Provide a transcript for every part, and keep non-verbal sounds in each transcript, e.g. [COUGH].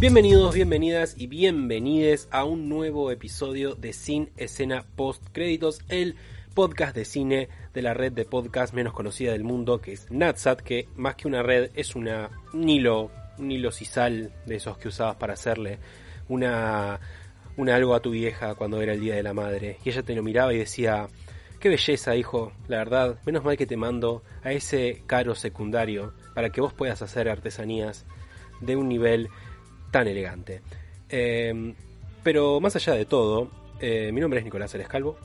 Bienvenidos, bienvenidas y bienvenides a un nuevo episodio de Sin Escena Post Créditos, el podcast de cine de la red de podcast menos conocida del mundo, que es Natsat, que más que una red es una, un hilo, un hilo de esos que usabas para hacerle una, una algo a tu vieja cuando era el Día de la Madre. Y ella te lo miraba y decía, qué belleza, hijo, la verdad, menos mal que te mando a ese caro secundario para que vos puedas hacer artesanías de un nivel tan elegante. Eh, pero más allá de todo, eh, mi nombre es Nicolás El Calvo.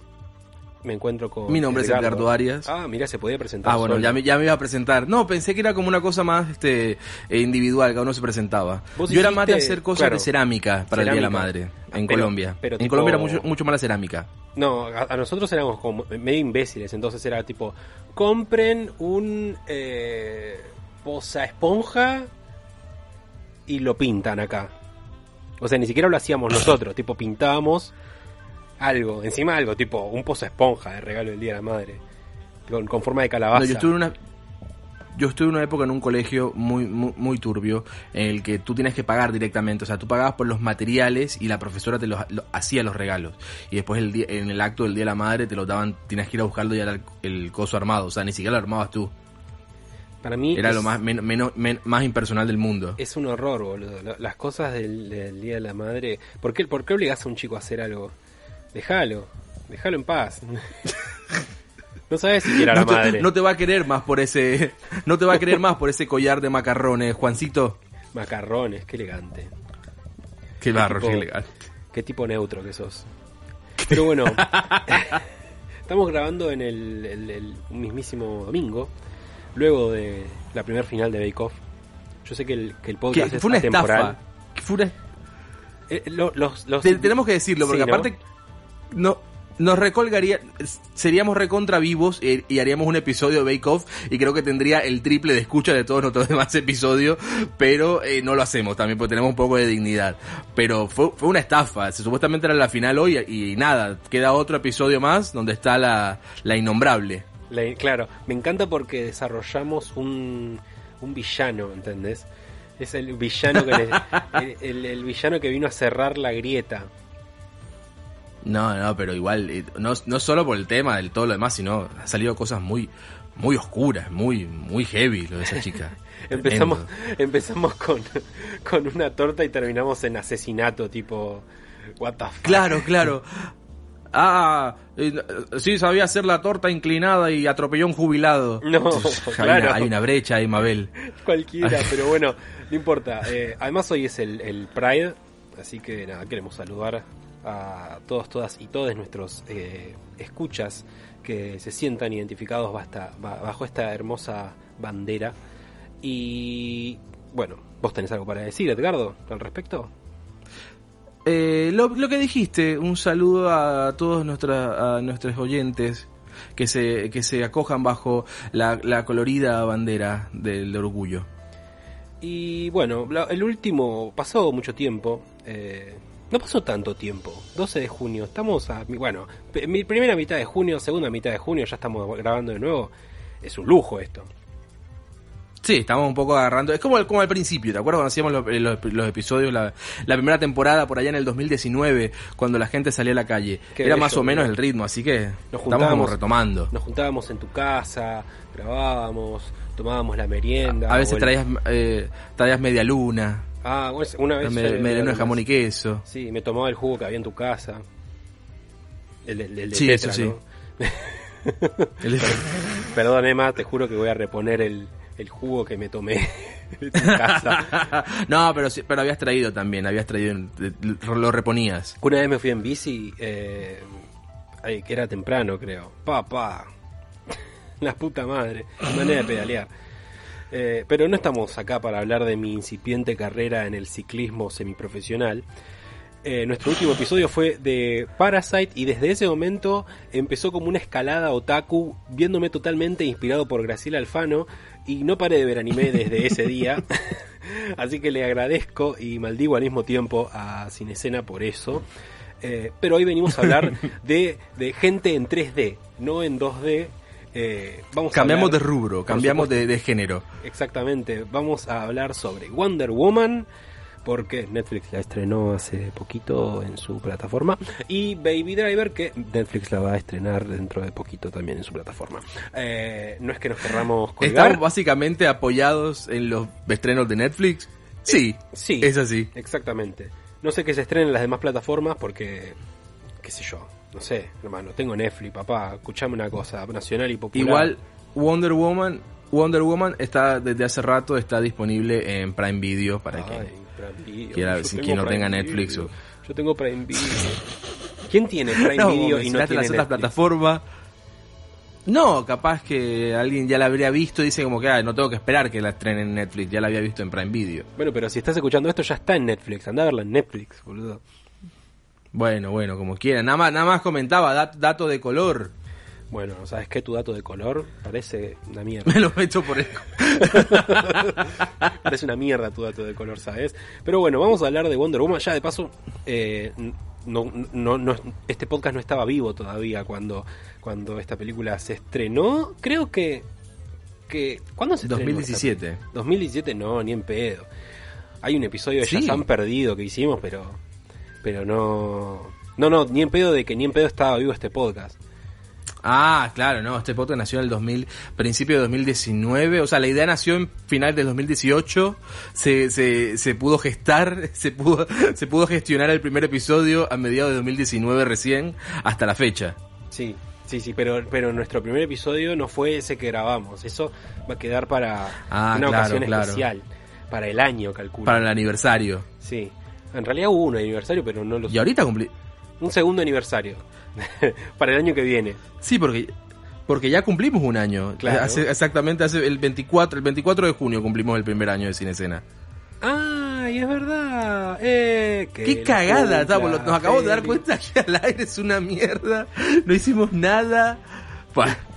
Me encuentro con. Mi nombre es Edgardo Arias. Ah, mira, se podía presentar. Ah, bueno, ya me, ya me iba a presentar. No, pensé que era como una cosa más este eh, individual, cada uno se presentaba. Yo era más de hacer cosas claro, de cerámica para el Día de la. Madre, Ah, en pero- Colombia. pero en Colombia era mucho, mucho más la cerámica. No, a, a nosotros éramos como medio imbéciles, entonces era tipo, compren un eh, posa esponja y lo pintan acá. O sea, ni siquiera lo hacíamos nosotros, tipo pintábamos algo, encima algo, tipo un posa esponja de regalo del Día de la Madre, con, con forma de calabaza. No, yo estuve en una yo estuve en una época en un colegio muy, muy muy turbio en el que tú tienes que pagar directamente, o sea, tú pagabas por los materiales y la profesora te los lo- hacía los regalos y después el día, en el acto del día de la madre te los daban, tienes que ir a buscarlo y era el, el coso armado, o sea, ni siquiera lo armabas tú, Para mí era es, lo más men- más impersonal del mundo. es un horror, boludo. La- Las cosas del, del Día de la Madre. ¿Por qué, ¿Por qué obligás a un chico a hacer algo? Déjalo, déjalo en paz. [LAUGHS] no sabes si era la no, te, madre. no te va a querer más por ese [LAUGHS] no te va a querer más por ese collar de macarrones, Juancito. Macarrones, qué elegante. Qué barro, qué legal. Qué tipo neutro que sos. [LAUGHS] Pero bueno, estamos grabando en el, el- el mismísimo domingo, luego de la primer final de Bake Off. Yo sé que el, que el Que podcast fue una es atemporal. estafa. Que fue una- Eh, lo- los, los- Te- tenemos que decirlo, porque Sí, ¿no? aparte no, nos recolgaría, seríamos recontra vivos y, y haríamos un episodio de Bake Off y creo que tendría el triple de escucha de todos nuestros [LAUGHS] demás episodios, pero eh, no lo hacemos también porque tenemos un poco de dignidad. Pero fue, fue una estafa, supuestamente era la final hoy y, nada, queda otro episodio más donde está la, la innombrable. La- claro, me encanta porque desarrollamos un, un villano, ¿entendés? Es el villano que le- [LAUGHS] el, el- el villano que vino a cerrar la grieta. No, no, pero igual, eh, no, no solo por el tema del todo lo demás, sino han salido cosas muy, muy oscuras, muy, muy heavy lo de esa chica. [LAUGHS] Empezamos, Tremendo. empezamos con, con una torta y terminamos en asesinato, tipo, what the fuck. Claro, claro. Ah, eh, sí, sabía hacer la torta inclinada y atropelló un jubilado. [LAUGHS] No, hay, claro. una, hay una brecha ahí, Mabel. Cualquiera, [LAUGHS] pero bueno, no importa. Eh, además hoy es el, el Pride, así que nada, queremos saludar a todos, todas y todos nuestros eh, escuchas que se sientan identificados basta- ba- bajo esta hermosa bandera. Y bueno, vos tenés algo para decir, Edgardo, al respecto. Eh, lo, lo que dijiste, un saludo a todos nuestra, a nuestros oyentes que se, que se acojan bajo la, la colorida bandera del orgullo. Y bueno, el último, pasó mucho tiempo, eh, no pasó tanto tiempo, 12 de junio, estamos a, bueno, mi primera mitad de junio, segunda mitad de junio, ya estamos grabando de nuevo, es un lujo esto. Sí, estamos un poco agarrando. Es como, como al principio, ¿te acuerdas cuando hacíamos los, los- los episodios, la, la primera temporada por allá en el 2019, cuando la gente salía a la calle? Qué Era bello, más o menos el ritmo, así que estamos como retomando. Nos juntábamos en tu casa, grabábamos, tomábamos la merienda. A veces el- traías, eh, traías media luna, Ah, una vez... media, luna de jamón y queso. Sí, me tomaba el jugo que había en tu casa. El, del de Sí, eso sí. ¿no? [LAUGHS] El- Perdón, Emma, te juro que voy a reponer el, el jugo que me tomé [LAUGHS] de tu casa. [LAUGHS] no, pero, pero habías traído también, habías traído, lo reponías. Una vez me fui en bici, eh, ay, que era temprano, creo. Papá, [LAUGHS] la puta madre, manera de pedalear. Eh, pero no estamos acá para hablar de mi incipiente carrera en el ciclismo semiprofesional. Eh, nuestro último episodio fue de Parasite y desde ese momento empezó como una escalada otaku, viéndome totalmente inspirado por Graciela Alfano y no paré de ver anime desde [LAUGHS] ese día. [LAUGHS] Así que le agradezco y maldigo al mismo tiempo a Cinescena por eso. Eh, pero hoy venimos a hablar [LAUGHS] de, de gente en 3D, no en 2D. Eh, vamos a Cambiamos de rubro, cambiamos de género. Exactamente, vamos a hablar sobre Wonder Woman, porque Netflix la estrenó hace poquito en su plataforma y Baby Driver que Netflix la va a estrenar dentro de poquito también en su plataforma. Eh, no es que nos querramos colgar. Estamos básicamente apoyados en los estrenos de Netflix. Sí, sí, es así. Exactamente. No sé que se estrenen en las demás plataformas porque, qué sé yo, no sé, hermano, tengo Netflix, papá, escuchame una cosa, nacional y popular. Igual Wonder Woman, Wonder Woman está desde hace rato está disponible en Prime Video para Ay, Prime Video. quiera, si quien no Prime tenga Netflix Video. o- Yo tengo Prime Video. ¿Quién tiene Prime [LAUGHS] No, Video y no tiene las otras Netflix? plataformas. No, capaz que alguien ya la habría visto y dice como que "Ah, no tengo que esperar que la estrenen en Netflix, ya la había visto en Prime Video. Bueno, pero si estás escuchando esto ya está en Netflix. Anda a verla en Netflix, boludo. Bueno, bueno, como quieran. Nada más, nada más comentaba, dat- dato de color. Bueno, ¿sabes qué? Tu dato de color parece una mierda. Me lo meto por el... [LAUGHS] Parece una mierda tu dato de color, ¿sabes? Pero bueno, vamos a hablar de Wonder Woman. Ya de paso, eh, no, no, no- este podcast no estaba vivo todavía cuando, cuando esta película se estrenó. Creo que. que ¿Cuándo se estrenó? 2017. esta- 2017, no, ni en pedo. Hay un episodio de Sí. Shazam perdido que hicimos, pero. Pero no. No, no, ni en pedo de que ni en pedo estaba vivo este podcast. Ah, claro, no, este podcast nació en el 2000, principio de 2019, o sea, la idea nació en final del 2018, se, se, se pudo gestar, [LAUGHS] se pudo, se pudo gestionar el primer episodio a mediados de 2019 recién, hasta la fecha. Sí, sí, sí, pero, pero nuestro primer episodio no fue ese que grabamos. Eso va a quedar para Ah, una claro, ocasión claro. especial. Para el año, calculo. Para el aniversario. Sí. En realidad hubo un aniversario, pero no lo Y ahorita cumplí... Un segundo aniversario. [LAUGHS] para el año que viene. Sí, porque, porque ya cumplimos un año. Claro. Hace- exactamente, hace el 24, el 24 de junio cumplimos el primer año de Cinescena. ¡Ay, es verdad! Eh, ¡Qué cagada! estamos, nos acabamos de dar cuenta que al aire es una mierda. No hicimos nada.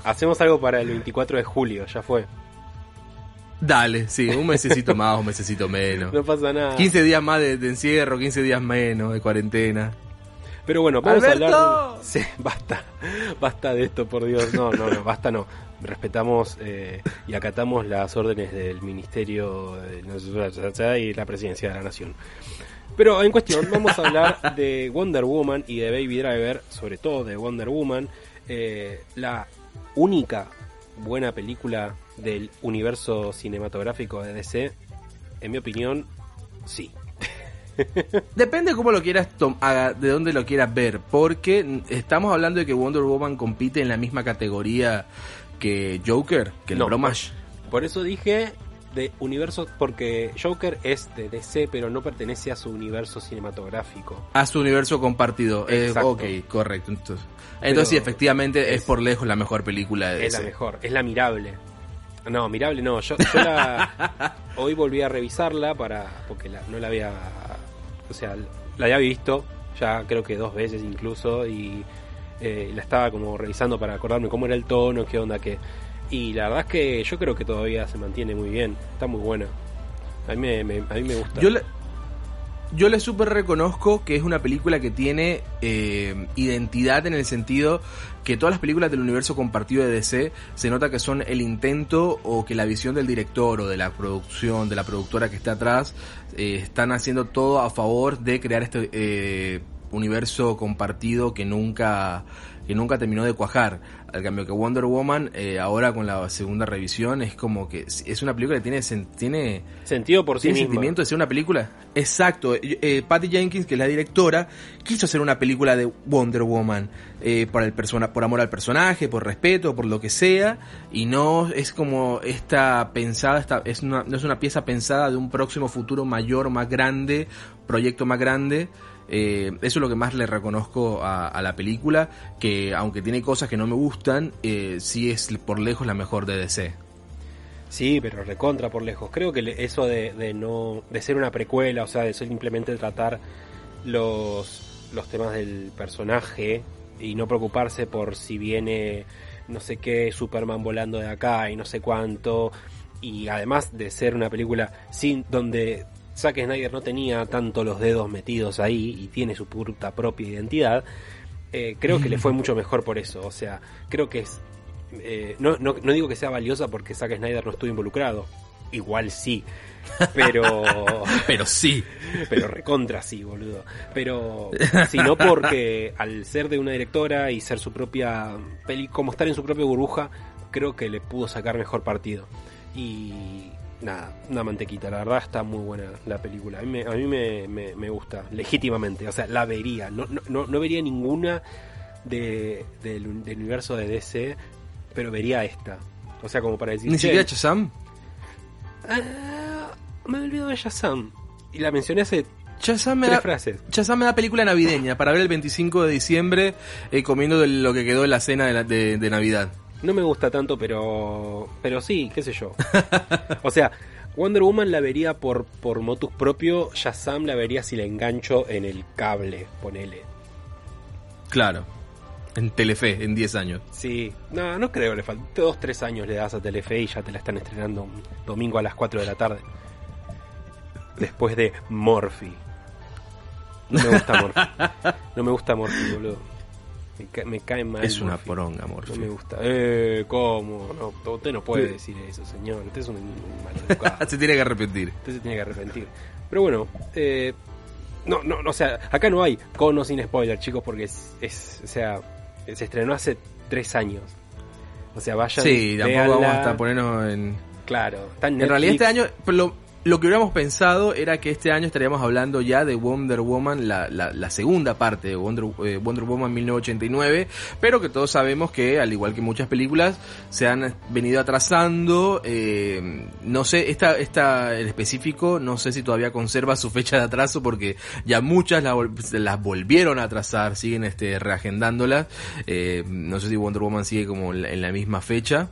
Hacemos algo para el 24 de julio, ya fue. Dale, sí, un mesecito más, un mesecito menos. [LAUGHS] No pasa nada. 15 días más de, de encierro, 15 días menos de cuarentena. Pero bueno, vamos ¡Alberto! a hablar. [LAUGHS] Sí, basta. Basta de esto, por Dios. No, no, no, basta no. Respetamos eh, y acatamos las órdenes del Ministerio de y la Presidencia de la Nación. Pero en cuestión, vamos a hablar [LAUGHS] de Wonder Woman y de Baby Driver, sobre todo de Wonder Woman, eh, la única buena película del universo cinematográfico de DC. En mi opinión, sí. Depende cómo lo quieras de dónde lo quieras ver, porque estamos hablando de que Wonder Woman compite en la misma categoría que Joker, que el No, Bromash. Por eso dije de universo, porque Joker es de DC, pero no pertenece a su universo cinematográfico. A su universo compartido. Eh, Exacto. ok, correcto. Entonces, entonces sí, efectivamente es, es- por lejos la mejor película de Es la DC. mejor, es la mirable. No, mirable no, yo, yo la... [LAUGHS] hoy volví a revisarla para porque la- no la había... O sea, la había visto ya creo que dos veces incluso y eh, la estaba como revisando para acordarme cómo era el tono, qué onda, qué... Y la verdad es que yo creo que todavía se mantiene muy bien, está muy buena. A mí me, me- a mí me gusta. Yo le, yo le súper reconozco que es una película que tiene eh, identidad en el sentido que todas las películas del universo compartido de DC se nota que son el intento o que la visión del director o de la producción, de la productora que está atrás, eh, están haciendo todo a favor de crear este eh, universo compartido que nunca que nunca terminó de cuajar. Al cambio que Wonder Woman, eh, ahora con la segunda revisión, es como que es una película que tiene, sen- tiene Sentido por sí ¿Tiene misma. sentimiento de ser una película? Exacto. Eh, Patty Jenkins, que es la directora, quiso hacer una película de Wonder Woman eh, por, el persona, por amor al personaje, por respeto, por lo que sea, y no es como esta pensada, esta, es una, no es una pieza pensada de un próximo futuro mayor, más grande, proyecto más grande. Eh, eso es lo que más le reconozco a, la película, que aunque tiene cosas que no me gustan, eh, sí es por lejos la mejor de DC. Sí, pero recontra por lejos. Creo que eso de, de no de ser una precuela, o sea, de simplemente tratar los los temas del personaje y no preocuparse por si viene no sé qué Superman volando de acá y no sé cuánto y además de ser una película sin donde Zack Snyder no tenía tanto los dedos metidos ahí y tiene su puta propia identidad, eh, creo que le fue [LAUGHS] mucho mejor por eso. O sea, creo que es. eh, no, no, no digo que sea valiosa porque Zack Snyder no estuvo involucrado, igual sí. Pero. [LAUGHS] pero sí. Pero recontra sí, boludo. Pero. Sino porque al ser de una directora y ser su propia. Peli, como estar en su propia burbuja, creo que le pudo sacar mejor partido. Y. Nada, una mantequita, la verdad está muy buena la película. A mí me, a mí me, me, me gusta, legítimamente. O sea, la vería. No, no, no, vería ninguna de, del, del universo de DC, pero vería esta. O sea, como para decir. Ni "Che, siquiera Shazam. ah, me olvidado de Shazam. Y la mencioné hace Shazam me tres da, frases. Shazam me da película navideña para ver el 25 de diciembre eh, comiendo de lo que quedó en la cena de, la- de- de Navidad. No me gusta tanto, pero. Pero sí, qué sé yo. [LAUGHS] o sea, Wonder Woman la vería por, por motus propio. Shazam la vería si la engancho en el cable, ponele. Claro. En Telefe, en 10 años. Sí, no, no creo, le faltan dos, tres años le das a Telefe y ya te la están estrenando un domingo a las 4 de la tarde. Después de Morphy. No me gusta Morphy. [LAUGHS] No me gusta Morphy, boludo. Me, ca- me cae mal. es una poronga, No Morphy. me gusta. Eh, ¿cómo? No, usted no puede decir eso, señor. Usted es un [LAUGHS] maleducado. Se tiene que arrepentir. Usted se tiene que arrepentir. Pero bueno, eh, no, no, no, o sea, acá no hay cono sin spoiler, chicos, porque es, es, o sea, se estrenó hace tres años. O sea, vayan, Sí, tampoco véanla. vamos hasta ponernos en... Claro, está en En realidad este año, lo, lo que hubiéramos pensado era que este año estaríamos hablando ya de Wonder Woman, la, la, la segunda parte de Wonder, eh, Wonder Woman 1989, pero que todos sabemos que, al igual que muchas películas, se han venido atrasando. eh, no sé, esta, esta en específico, no sé si todavía conserva su fecha de atraso porque ya muchas la vol- las volvieron a atrasar, siguen este, reagendándolas. Eh, no sé si Wonder Woman sigue como en la misma fecha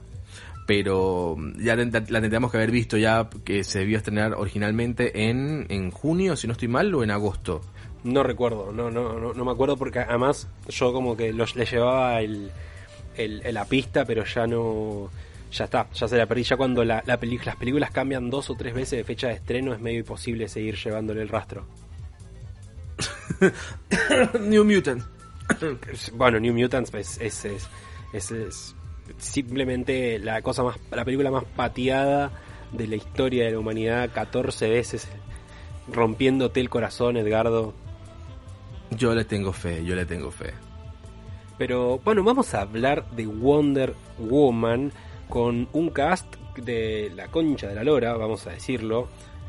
pero ya la tendríamos que haber visto ya que se debió estrenar originalmente en, en junio, si no estoy mal, o en agosto. No recuerdo, no, no, no, no me acuerdo porque además yo como que los, le llevaba el, el- la pista, pero ya no, ya está, ya se la perdí. Ya cuando la, la peli- las películas cambian dos o tres veces de fecha de estreno es medio imposible seguir llevándole el rastro. [COUGHS] New Mutant. [COUGHS] Bueno, New Mutants es, es, es, es- es simplemente la cosa más, la película más pateada de la historia de la humanidad, 14 veces rompiéndote el corazón, Edgardo. Yo le tengo fe, yo le tengo fe. Pero bueno, vamos a hablar de Wonder Woman con un cast de la concha de la lora, vamos a decirlo.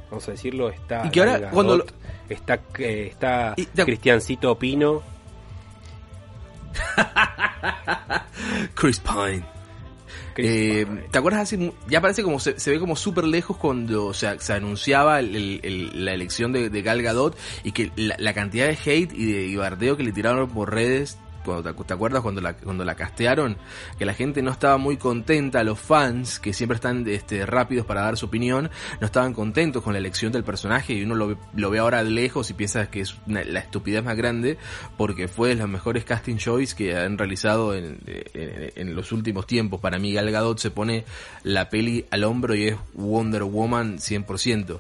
Vamos a decirlo, está Y que ahora, cuando está eh, está Y Cristiancito Pino, [LAUGHS] Chris Pine. Chris Eh, Pine. ¿Te acuerdas así? Ya parece como se, se ve como súper lejos cuando se, se anunciaba el- el- el- la elección de, de Gal Gadot y que la, la cantidad de hate y de y bardeo que le tiraron por redes. ¿Te acuerdas cuando la, cuando la castearon? Que la gente no estaba muy contenta, los fans, que siempre están este, rápidos para dar su opinión, no estaban contentos con la elección del personaje y uno lo, lo ve ahora de lejos y piensa que es una- la estupidez más grande porque fue de los mejores casting choice que han realizado en, en- en los últimos tiempos. Para mí Gal Gadot se pone la peli al hombro y es Wonder Woman 100%.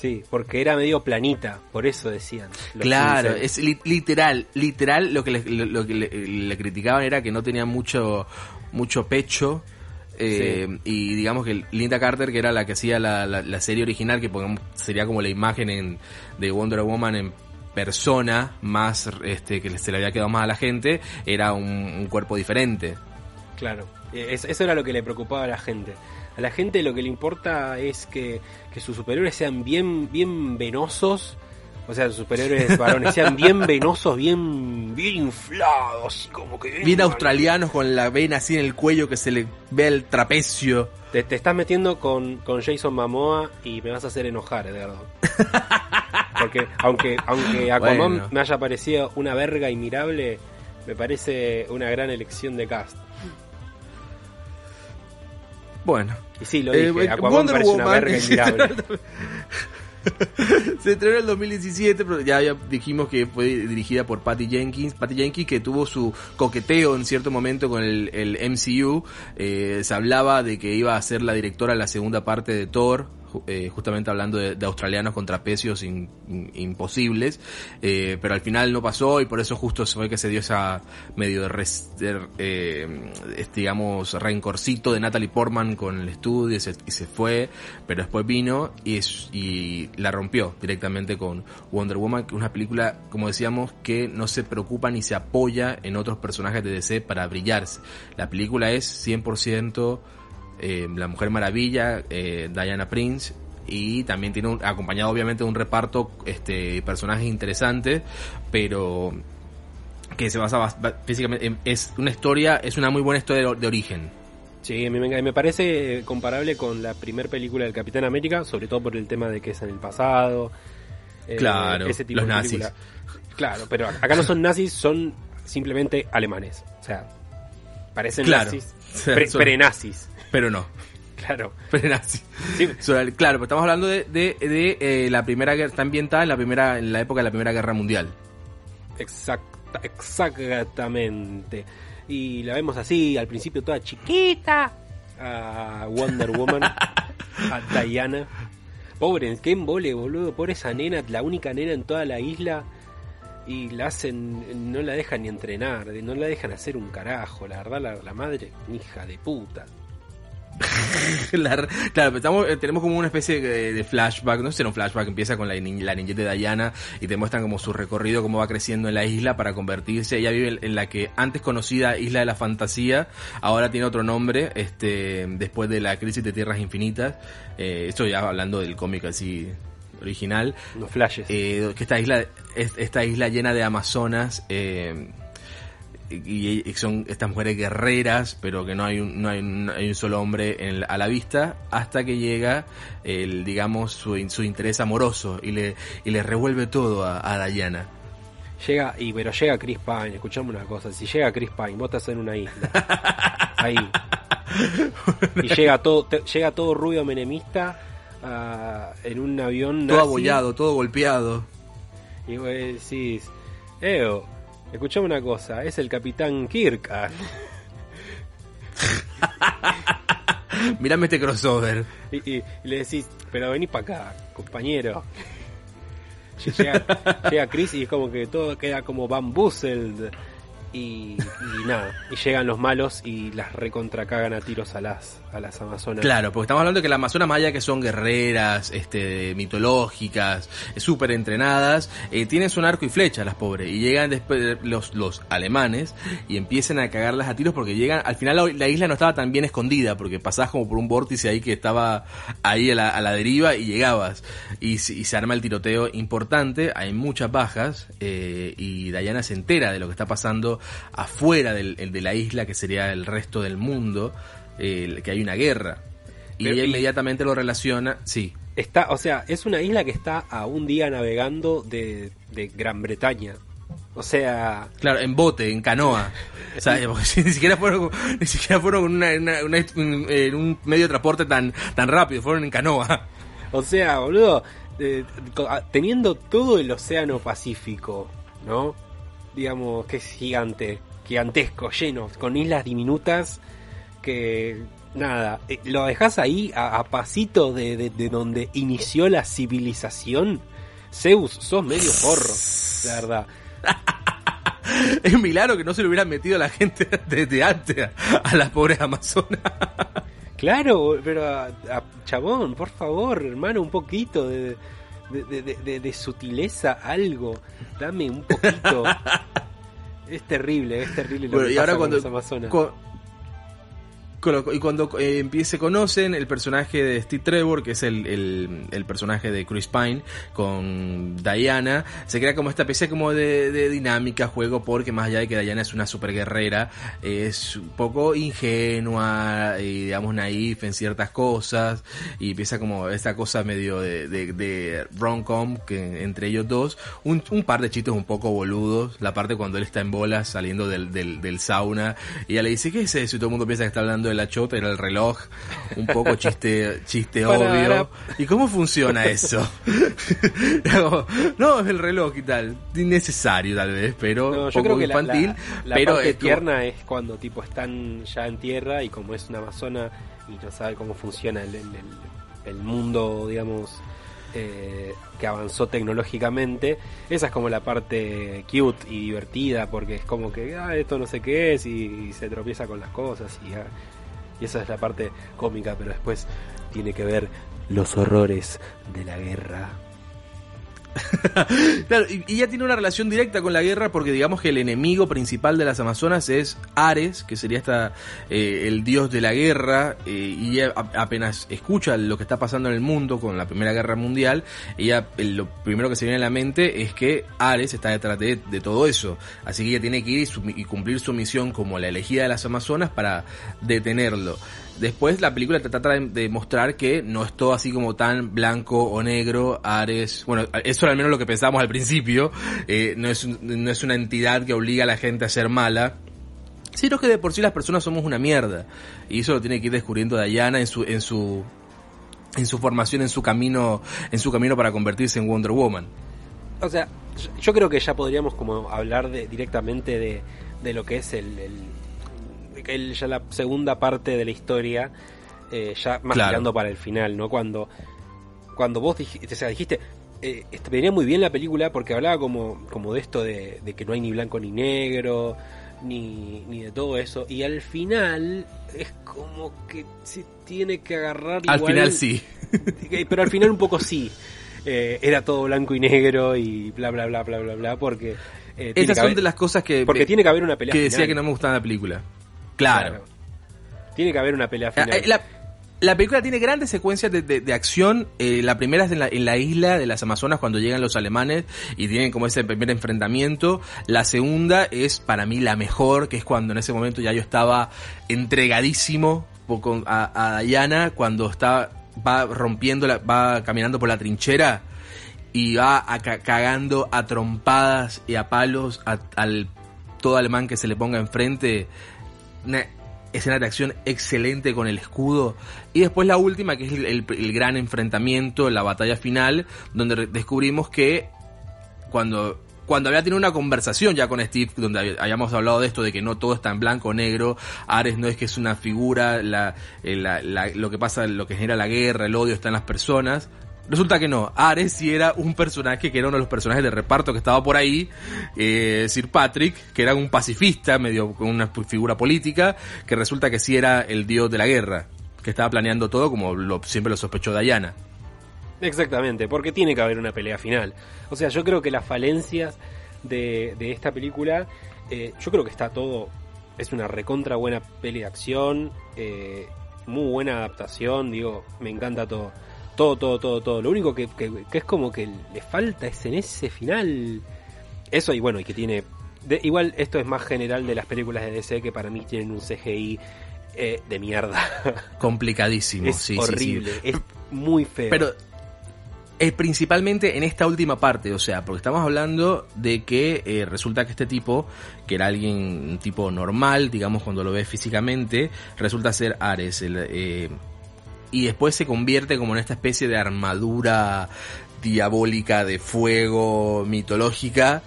Sí, porque era medio planita, por eso decían. Claro, es li- literal, literal lo que le, lo, lo que le, le criticaban era que no tenía mucho mucho pecho. eh, Y digamos que Linda Carter, que era la que hacía la, la- la serie original, que pongamos, sería como la imagen en, de Wonder Woman en persona, más este que se le había quedado más a la gente, era un, un cuerpo diferente. Claro, es- eso era lo que le preocupaba a la gente. A la gente lo que le importa es que, que sus superhéroes sean bien, bien venosos, o sea, sus superhéroes [LAUGHS] varones sean bien venosos, bien, bien inflados, así como que Bien australianos con la vena así en el cuello que se le ve el trapecio. Te, te estás metiendo con, con Jason Momoa y me vas a hacer enojar, Eduardo. [LAUGHS] Porque aunque, aunque Aquaman Bueno. me haya parecido una verga inmirable, me parece una gran elección de cast. Bueno, Y sí, lo Eh, dije, eh, Aquaman Wonder parece una Woman. verga inmirable. [LAUGHS] Se estrenó en el 2017, pero ya, ya dijimos que fue dirigida por Patty Jenkins. Patty Jenkins que tuvo su coqueteo en cierto momento con el, el MCU. Eh, se hablaba de que iba a ser la directora de la segunda parte de Thor, eh, justamente hablando de, australianos contra pecios imposibles, eh, pero al final no pasó y por eso justo fue que se dio esa medio de, eh, digamos, rencorcito de Natalie Portman con el estudio y se, fue, pero después vino y, y la rompió directamente con Wonder Woman, una película, como decíamos, que no se preocupa ni se apoya en otros personajes de DC para brillarse. La película es 100% eh, la Mujer Maravilla, eh, Diana Prince, y también tiene un, acompañado obviamente de un reparto este personajes interesantes, pero que se basa físicamente es una historia, es una muy buena historia de, origen. Sí, a mí me, parece comparable con la primera película del Capitán América, sobre todo por el tema de que es en el pasado. Eh, claro, ese tipo los de nazis. Claro, pero acá no son nazis, son simplemente alemanes. O sea, parecen nazis, [LAUGHS] pre-nazis. Pero no. Claro. [LAUGHS] Pero Sí. claro, pues estamos hablando de, de, eh, la primera guerra, está ambientada en la primera, en la época de la Primera Guerra Mundial. Exacta, exactamente. Y la vemos así, al principio toda chiquita, a Wonder Woman, [LAUGHS] a Diana. Pobre, qué embole, boludo, pobre esa nena, la única nena en toda la isla y la hacen, no la dejan ni entrenar, no la dejan hacer un carajo, la verdad la, la madre, hija de puta. [LAUGHS] claro, estamos, eh, tenemos como una especie de, flashback, no sé si un flashback, empieza con la, la niñez de Diana y te muestran como su recorrido, cómo va creciendo en la isla para convertirse, ella vive en la que antes conocida Isla de la Fantasía, ahora tiene otro nombre, este, después de la crisis de Tierras Infinitas, eh, esto ya hablando del cómic así original. Los flashes. Eh, que esta isla, esta isla llena de amazonas, eh, y, son estas mujeres guerreras, pero que no hay un, no hay un, solo hombre a la vista, hasta que llega el, digamos, su, su interés amoroso y le, y le revuelve todo a, Diana. Llega, y pero llega Chris Pine, escuchame una cosa, si llega Chris Pine, vos estás en una isla, [LAUGHS] ahí, y llega todo, llega todo rubio menemista ah, en un avión todo abollado, todo golpeado. Y vos decís, Eo, Escuchame una cosa, es el capitán Kirk. [LAUGHS] Mirame este crossover. Y, le decís, pero vení para acá, compañero. Llega, llega Chris y es como que todo queda como bamboozled y, nada, y llegan los malos y las recontracagan a tiros a las, a las amazonas. Claro, porque estamos hablando de que las amazonas maya que son guerreras, este, mitológicas, súper entrenadas, eh, tienen su arco y flecha las pobres, y llegan después los, los alemanes y empiezan a cagarlas a tiros porque llegan, al final la, isla no estaba tan bien escondida, porque pasabas como por un vórtice ahí que estaba ahí a la, a la deriva y llegabas, y, se arma el tiroteo importante, hay muchas bajas, eh, y Diana se entera de lo que está pasando afuera del, de la isla, que sería el resto del mundo, que hay una guerra. Y ella inmediatamente lo relaciona, sí. Está, o sea, es una isla que está a un día navegando de, Gran Bretaña. O sea. Claro, en bote, en canoa. o sea, [LAUGHS] [LAUGHS] ni siquiera fueron, ni siquiera fueron en un medio de transporte tan, tan rápido, fueron en canoa. [LAUGHS] O sea, boludo, eh, teniendo todo el océano Pacífico, ¿no? digamos, que es gigante, gigantesco, lleno, con islas diminutas que nada, eh, lo dejas ahí a, pasito de, donde inició la civilización. Zeus, sos medio porro, la verdad. [LAUGHS] es un milagro que no se le hubieran metido a la gente [LAUGHS] desde antes a, las pobres amazonas. [LAUGHS] claro, pero chabón, por favor, hermano, un poquito de, de, sutileza, algo. Dame un poquito. es terrible, es terrible lo que y ahora cuando, Amazonas y cuando eh, se conocen el personaje de Steve Trevor, que es el, el, personaje de Chris Pine, con Diana, se crea como esta especie como de, dinámica, juego, porque más allá de que Diana es una super guerrera, es un poco ingenua y digamos naif en ciertas cosas, y empieza como esta cosa medio de, de, rom-com que entre ellos dos, un, un, par de chistes un poco boludos, la parte cuando él está en bolas saliendo del, del, del sauna, y ella le dice, ¿qué es eso? Y todo el mundo piensa que está hablando de la chota, era el reloj, un poco chiste, chiste [LAUGHS] obvio. ¿Y cómo funciona eso? [LAUGHS] no, es el reloj y tal. Innecesario tal vez, pero yo creo que infantil. La, pero parte tierna es cuando tipo están ya en tierra y como es una amazona y no sabe cómo funciona el, el mundo, digamos, eh, que avanzó tecnológicamente. Esa es como la parte cute y divertida, porque es como que, ah, esto no sé qué es, y, se tropieza con las cosas, y, ah, y esa es la parte cómica, pero después tiene que ver los horrores de la guerra [LAUGHS] claro, y, ya tiene una relación directa con la guerra porque digamos que el enemigo principal de las Amazonas es Ares, que sería esta, eh, el dios de la guerra, eh, y ella apenas escucha lo que está pasando en el mundo con la Primera Guerra Mundial, ella lo primero que se viene a la mente es que Ares está detrás de, todo eso, así que ella tiene que ir y cumplir su misión como la elegida de las Amazonas para detenerlo. Después la película trata de, mostrar que no es todo así como tan blanco o negro, Ares, bueno, eso al menos lo que pensábamos al principio, eh, no, es, no es una entidad que obliga a la gente a ser mala, sino que de por sí las personas somos una mierda. Y eso lo tiene que ir descubriendo Diana en su, en su, en su formación, en su camino, en su camino para convertirse en Wonder Woman. O sea, yo creo que ya podríamos como hablar de, directamente de, de lo que es el ya la segunda parte de la historia, eh, ya más tirando para el final, ¿no? Cuando, cuando vos dijiste, o sea, dijiste, eh, venía muy bien la película porque hablaba como, como de esto de, que no hay ni blanco ni negro, ni, ni de todo eso, y al final es como que se tiene que agarrar. Al final sí. [LAUGHS] Pero al final un poco sí. Eh, era todo blanco y negro y bla bla bla bla bla bla porque eh, estas son de las cosas que porque tiene que haber una pelea que decía que no me gustaba la película Claro. Tiene que haber una pelea final. Eh, la, película tiene grandes secuencias de, acción. Eh, la primera es en la, isla de las Amazonas cuando llegan los alemanes y tienen como ese primer enfrentamiento. La segunda es para mí la mejor, que es cuando en ese momento ya yo estaba entregadísimo a, a Diana cuando está va rompiendo, la, va caminando por la trinchera y va cagando a trompadas y a palos al todo alemán que se le ponga enfrente una escena de acción excelente con el escudo. Y después la última, que es el, gran enfrentamiento, la batalla final, donde descubrimos que cuando cuando había tenido una conversación ya con Steve, donde habíamos hablado de esto, de que no todo está en blanco o negro, Ares no es que es una figura, la, eh, lo que pasa, lo que genera la guerra, el odio está en las personas, Resulta que no, Ares sí era un personaje que era uno de los personajes de reparto que estaba por ahí, eh, Sir Patrick, que era un pacifista, medio con una figura política, que resulta que sí era el dios de la guerra, que estaba planeando todo como lo, siempre lo sospechó Diana. Exactamente, porque tiene que haber una pelea final. O sea, yo creo que las falencias de, esta película, eh, yo creo que está todo, es una recontra buena peli de acción, eh, muy buena adaptación, digo, me encanta todo todo, todo, todo, todo. Lo único que, es como que le falta es en ese final. Eso y bueno, y que tiene... igual esto es más general de las películas de DC que para mí tienen un CGI eh, de mierda. [LAUGHS] Complicadísimo, es horrible, es muy feo. Pero es principalmente en esta última parte, o sea, porque estamos hablando de que eh, resulta que este tipo, que era alguien, un tipo normal, digamos, cuando lo ves físicamente, resulta ser Ares, el, eh, y después se convierte como en esta especie de armadura diabólica de fuego mitológica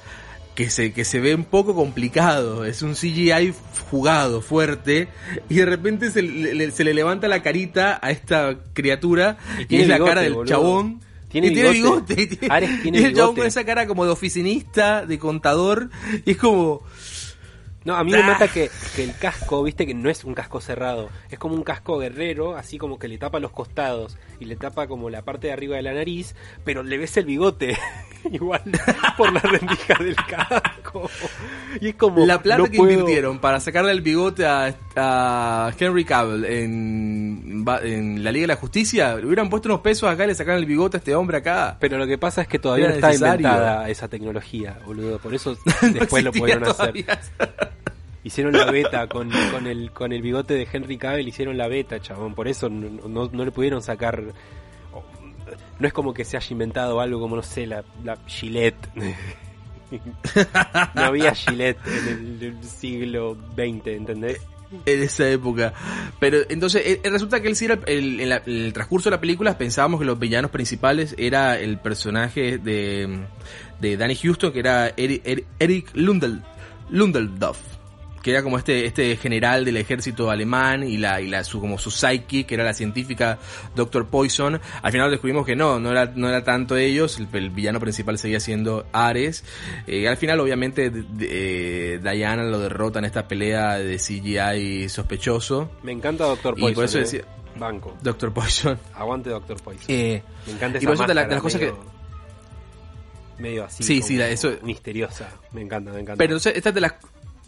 que se, que se ve un poco complicado. Es un CGI jugado, fuerte, y de repente se le, se le levanta la carita a esta criatura y, es la cara del chabón. Tiene y bigote. tiene bigote. y el chabón con esa cara como de oficinista, de contador, y es como no, a mí me mata que, que, el casco, viste, que no es un casco cerrado. Es como un casco guerrero, así como que le tapa los costados y le tapa como la parte de arriba de la nariz, pero le ves el bigote [LAUGHS] igual por la rendija del casco. Y es como. La plata que invirtieron para sacarle el bigote a, a Henry Cavill en, en, la Liga de la Justicia, le hubieran puesto unos pesos acá y le sacaron el bigote a este hombre acá. Pero lo que pasa es que todavía no está inventada esa tecnología, boludo. Por eso [LAUGHS] después lo pudieron hacer. Hicieron la beta con, con, el, con el bigote de Henry Cavill, hicieron la beta, chabón. Por eso no, no, le pudieron sacar. No es como que se haya inventado algo como, no sé, la, la Gillette. [LAUGHS] no había Gillette en el, siglo XX, ¿entendés? En esa época. Pero entonces eh, resulta que él el, en el, transcurso de la película pensábamos que los villanos principales era el personaje de, de Danny Houston, que era Eric, Eric, Lundeldorf que era como este, este general del ejército alemán y la, y la, su, como su psyche, que era la científica Dr. Poison. Al final descubrimos que no, no era, no era tanto ellos, el, villano principal seguía siendo Ares. Eh, al final, obviamente, eh, Diana lo derrota en esta pelea de CGI sospechoso. Me encanta Dr. Poison. Y por eso decía, Banco. Doctor Poison. Aguante Doctor Poison. me encanta esa y por eso de, las cosas que medio así. Sí, sí, eso misteriosa. Me encanta, me encanta. Pero entonces, esta es de las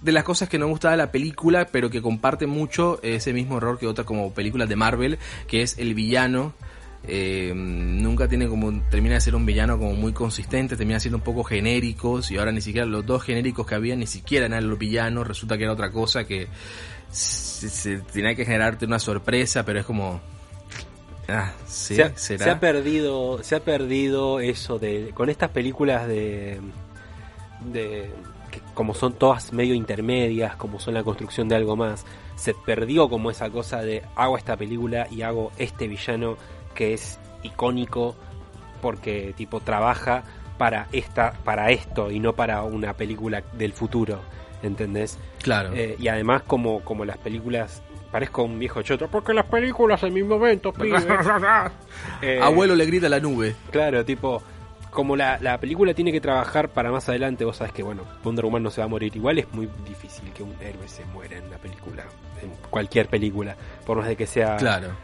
de las cosas que no me gustaba de la película, pero que comparte mucho ese mismo error que otras como películas de Marvel, que es el villano. Eh, nunca tiene como termina de ser un villano como muy consistente termina siendo un poco genéricos y ahora ni siquiera los dos genéricos que había ni siquiera eran los villanos resulta que era otra cosa que se, tenía que generarte una sorpresa pero es como ah, sí, se, ha, se ha perdido se ha perdido eso de con estas películas de de como son todas medio intermedias, como son la construcción de algo más, se perdió como esa cosa de hago esta película y hago este villano que es icónico porque tipo trabaja para esta para esto y no para una película del futuro, ¿entendés? Claro. Eh, y además como como las películas parezco un viejo choto porque las películas en mi momento, [LAUGHS] eh, Abuelo le grita a la nube. Claro, tipo como la, la, película tiene que trabajar para más adelante, vos sabes que, bueno, Wonder Woman no se va a morir. Igual es muy difícil que un héroe se muera en una película, en cualquier película, por más de que sea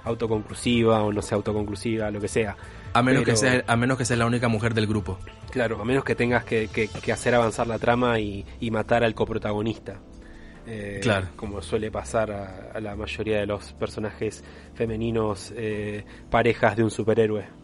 autoconclusiva o no sea autoconclusiva, lo que sea. A menos, que sea, a menos que sea la única mujer del grupo. Claro, a menos que tengas que, que, hacer avanzar la trama y, y matar al coprotagonista. Eh, claro. como suele pasar a, la mayoría de los personajes femeninos eh, parejas de un superhéroe.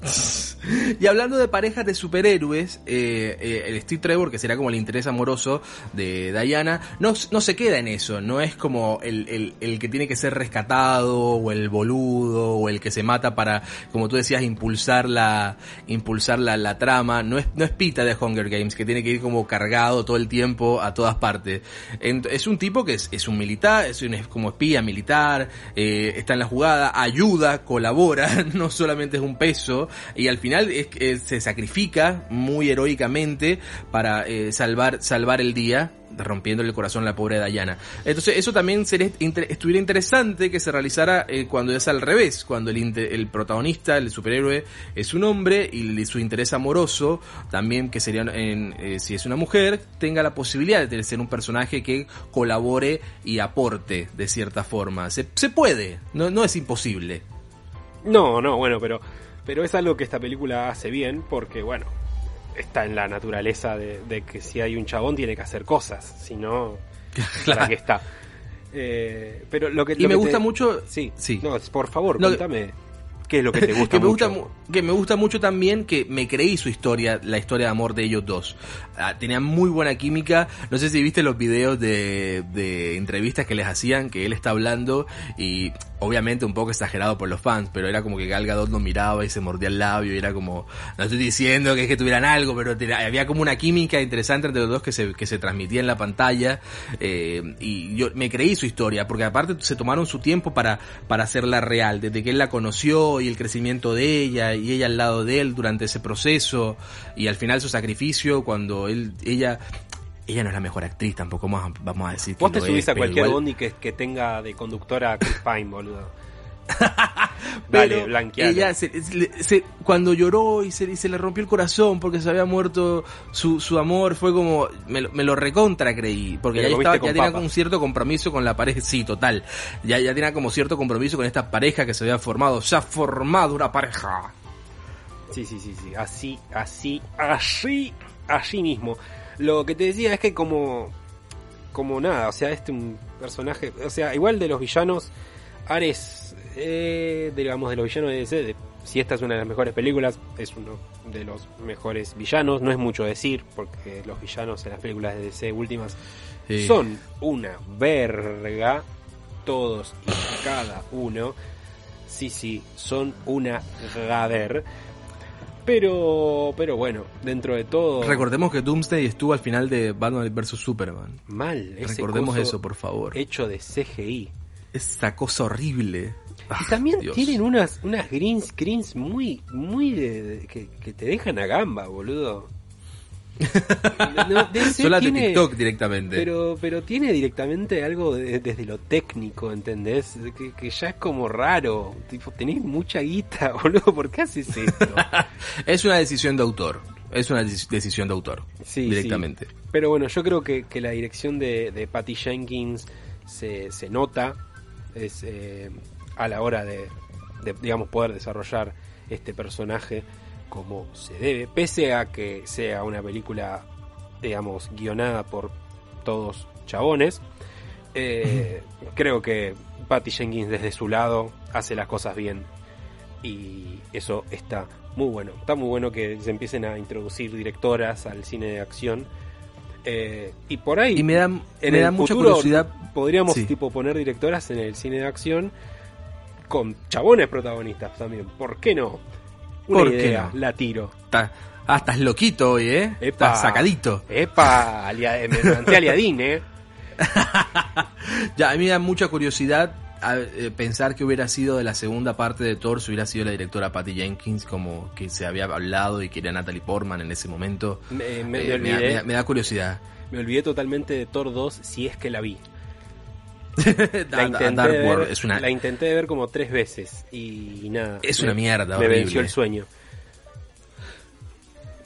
[LAUGHS] y hablando de parejas de superhéroes, eh, eh, el Steve Trevor, que será como el interés amoroso de Diana, no, no se queda en eso, no es como el, el, que tiene que ser rescatado, o el boludo, o el que se mata para, como tú decías, impulsar la, impulsar la, trama, no es, no es Pita de Hunger Games, que tiene que ir como cargado todo el tiempo a todas partes. es un tipo que es, es un militar, es, un, como espía militar, eh, está en la jugada, ayuda, colabora, [LAUGHS] no solamente es un peso, y al final es, se sacrifica muy heroicamente para eh, salvar, salvar el día rompiéndole el corazón a la pobre Diana. Entonces, eso también sería, estuviera interesante que se realizara eh, cuando es al revés, cuando el, el protagonista, el superhéroe, es un hombre y su interés amoroso, también que sería, eh, si es una mujer, tenga la posibilidad de ser un personaje que colabore y aporte de cierta forma. Se, se puede, no, no es imposible. No, no, bueno, pero pero es algo que esta película hace bien porque, bueno, está en la naturaleza de, que si hay un chabón tiene que hacer cosas, si no, [LAUGHS] claro. que está. Eh, pero lo que, y me gusta mucho. Sí, sí. No, por favor, cuéntame. ¿Qué es lo que te [LAUGHS] gusta que me mucho? Gusta, que me gusta mucho también que me creí su historia, la historia de amor de ellos dos. Ah, tenían muy buena química. No sé si viste los videos de, de entrevistas que les hacían, que él está hablando y obviamente un poco exagerado por los fans, pero era como que Gal Gadot lo miraba y se mordía el labio y era como, no estoy diciendo que es que tuvieran algo, pero había como una química interesante entre los dos que se, que se transmitía en la pantalla eh, y yo me creí su historia, porque aparte se tomaron su tiempo para, para hacerla real, desde que él la conoció y el crecimiento de ella y ella al lado de él durante ese proceso y al final su sacrificio cuando él, ella ella no es la mejor actriz, tampoco vamos a, decir que Vos te subís a cualquier bondi que, que, tenga de conductora a Chris Pine, boludo. [LAUGHS] Pero ella se, cuando lloró y se, se, le rompió el corazón porque se había muerto su, su amor, fue como, me, me lo recontra creí, porque ya, estaba, ya tenía un cierto compromiso con la pareja, sí, total, ya, ya tenía como cierto compromiso con esta pareja que se había formado, se ha formado una pareja. Sí, sí, sí, sí, así, así, así, así mismo. Lo que te decía es que como como nada, o sea, este un personaje, o sea, igual de los villanos, Ares, eh, digamos, de los villanos de DC, si esta es una de las mejores películas, es uno de los mejores villanos, no es mucho decir, porque los villanos en las películas de DC últimas son una verga, todos y cada uno, sí, sí, son una gader. Pero, pero bueno, dentro de todo. Recordemos que Doomsday estuvo al final de Batman vs Superman. Mal, Recordemos eso, por favor. Hecho de CGI. Esta cosa horrible. Y ah, también tienen unas, unas green screens muy, muy de, que, te dejan a gamba, boludo. [LAUGHS] No, de tiene- TikTok directamente. Pero, pero tiene directamente algo de- desde lo técnico, ¿entendés? Que, que ya es como raro. Tipo, tenés mucha guita, [LAUGHS] boludo, ¿por qué haces esto? [LAUGHS] Es una decisión de autor. Es una dec- decisión de autor. Sí, directamente. sí. Pero bueno, yo creo que, que la dirección de, de Patty Jenkins se, se nota es eh, a la hora de, de, digamos, poder desarrollar este personaje como se debe, pese a que sea una película, digamos, guionada por todos chabones. eh, [LAUGHS] creo que Patty Jenkins desde su lado hace las cosas bien y eso está muy bueno. Está muy bueno que se empiecen a introducir directoras al cine de acción. Eh, y por ahí, Y me da, en me el da mucha futuro, curiosidad. podríamos Sí. tipo poner directoras en el cine de acción con chabones protagonistas también. ¿Por qué no? Una ¿Por qué idea, no? la tiro. Está- ah, estás loquito hoy, ¿eh? Epa. Estás sacadito. Epa, alia- me levanté aliadín, eh. [LAUGHS] Ya, a mí me da mucha curiosidad a- eh, pensar que hubiera sido de la segunda parte de Thor, si hubiera sido la directora Patty Jenkins, como que se había hablado y que era Natalie Portman en ese momento. Me, me- Eh, me da- me da curiosidad. me olvidé totalmente de Thor 2 si es que la vi. [LAUGHS] La intenté, Dark ver, World es una, la intenté ver como tres veces y nada. es me- una mierda Me horrible. venció el sueño.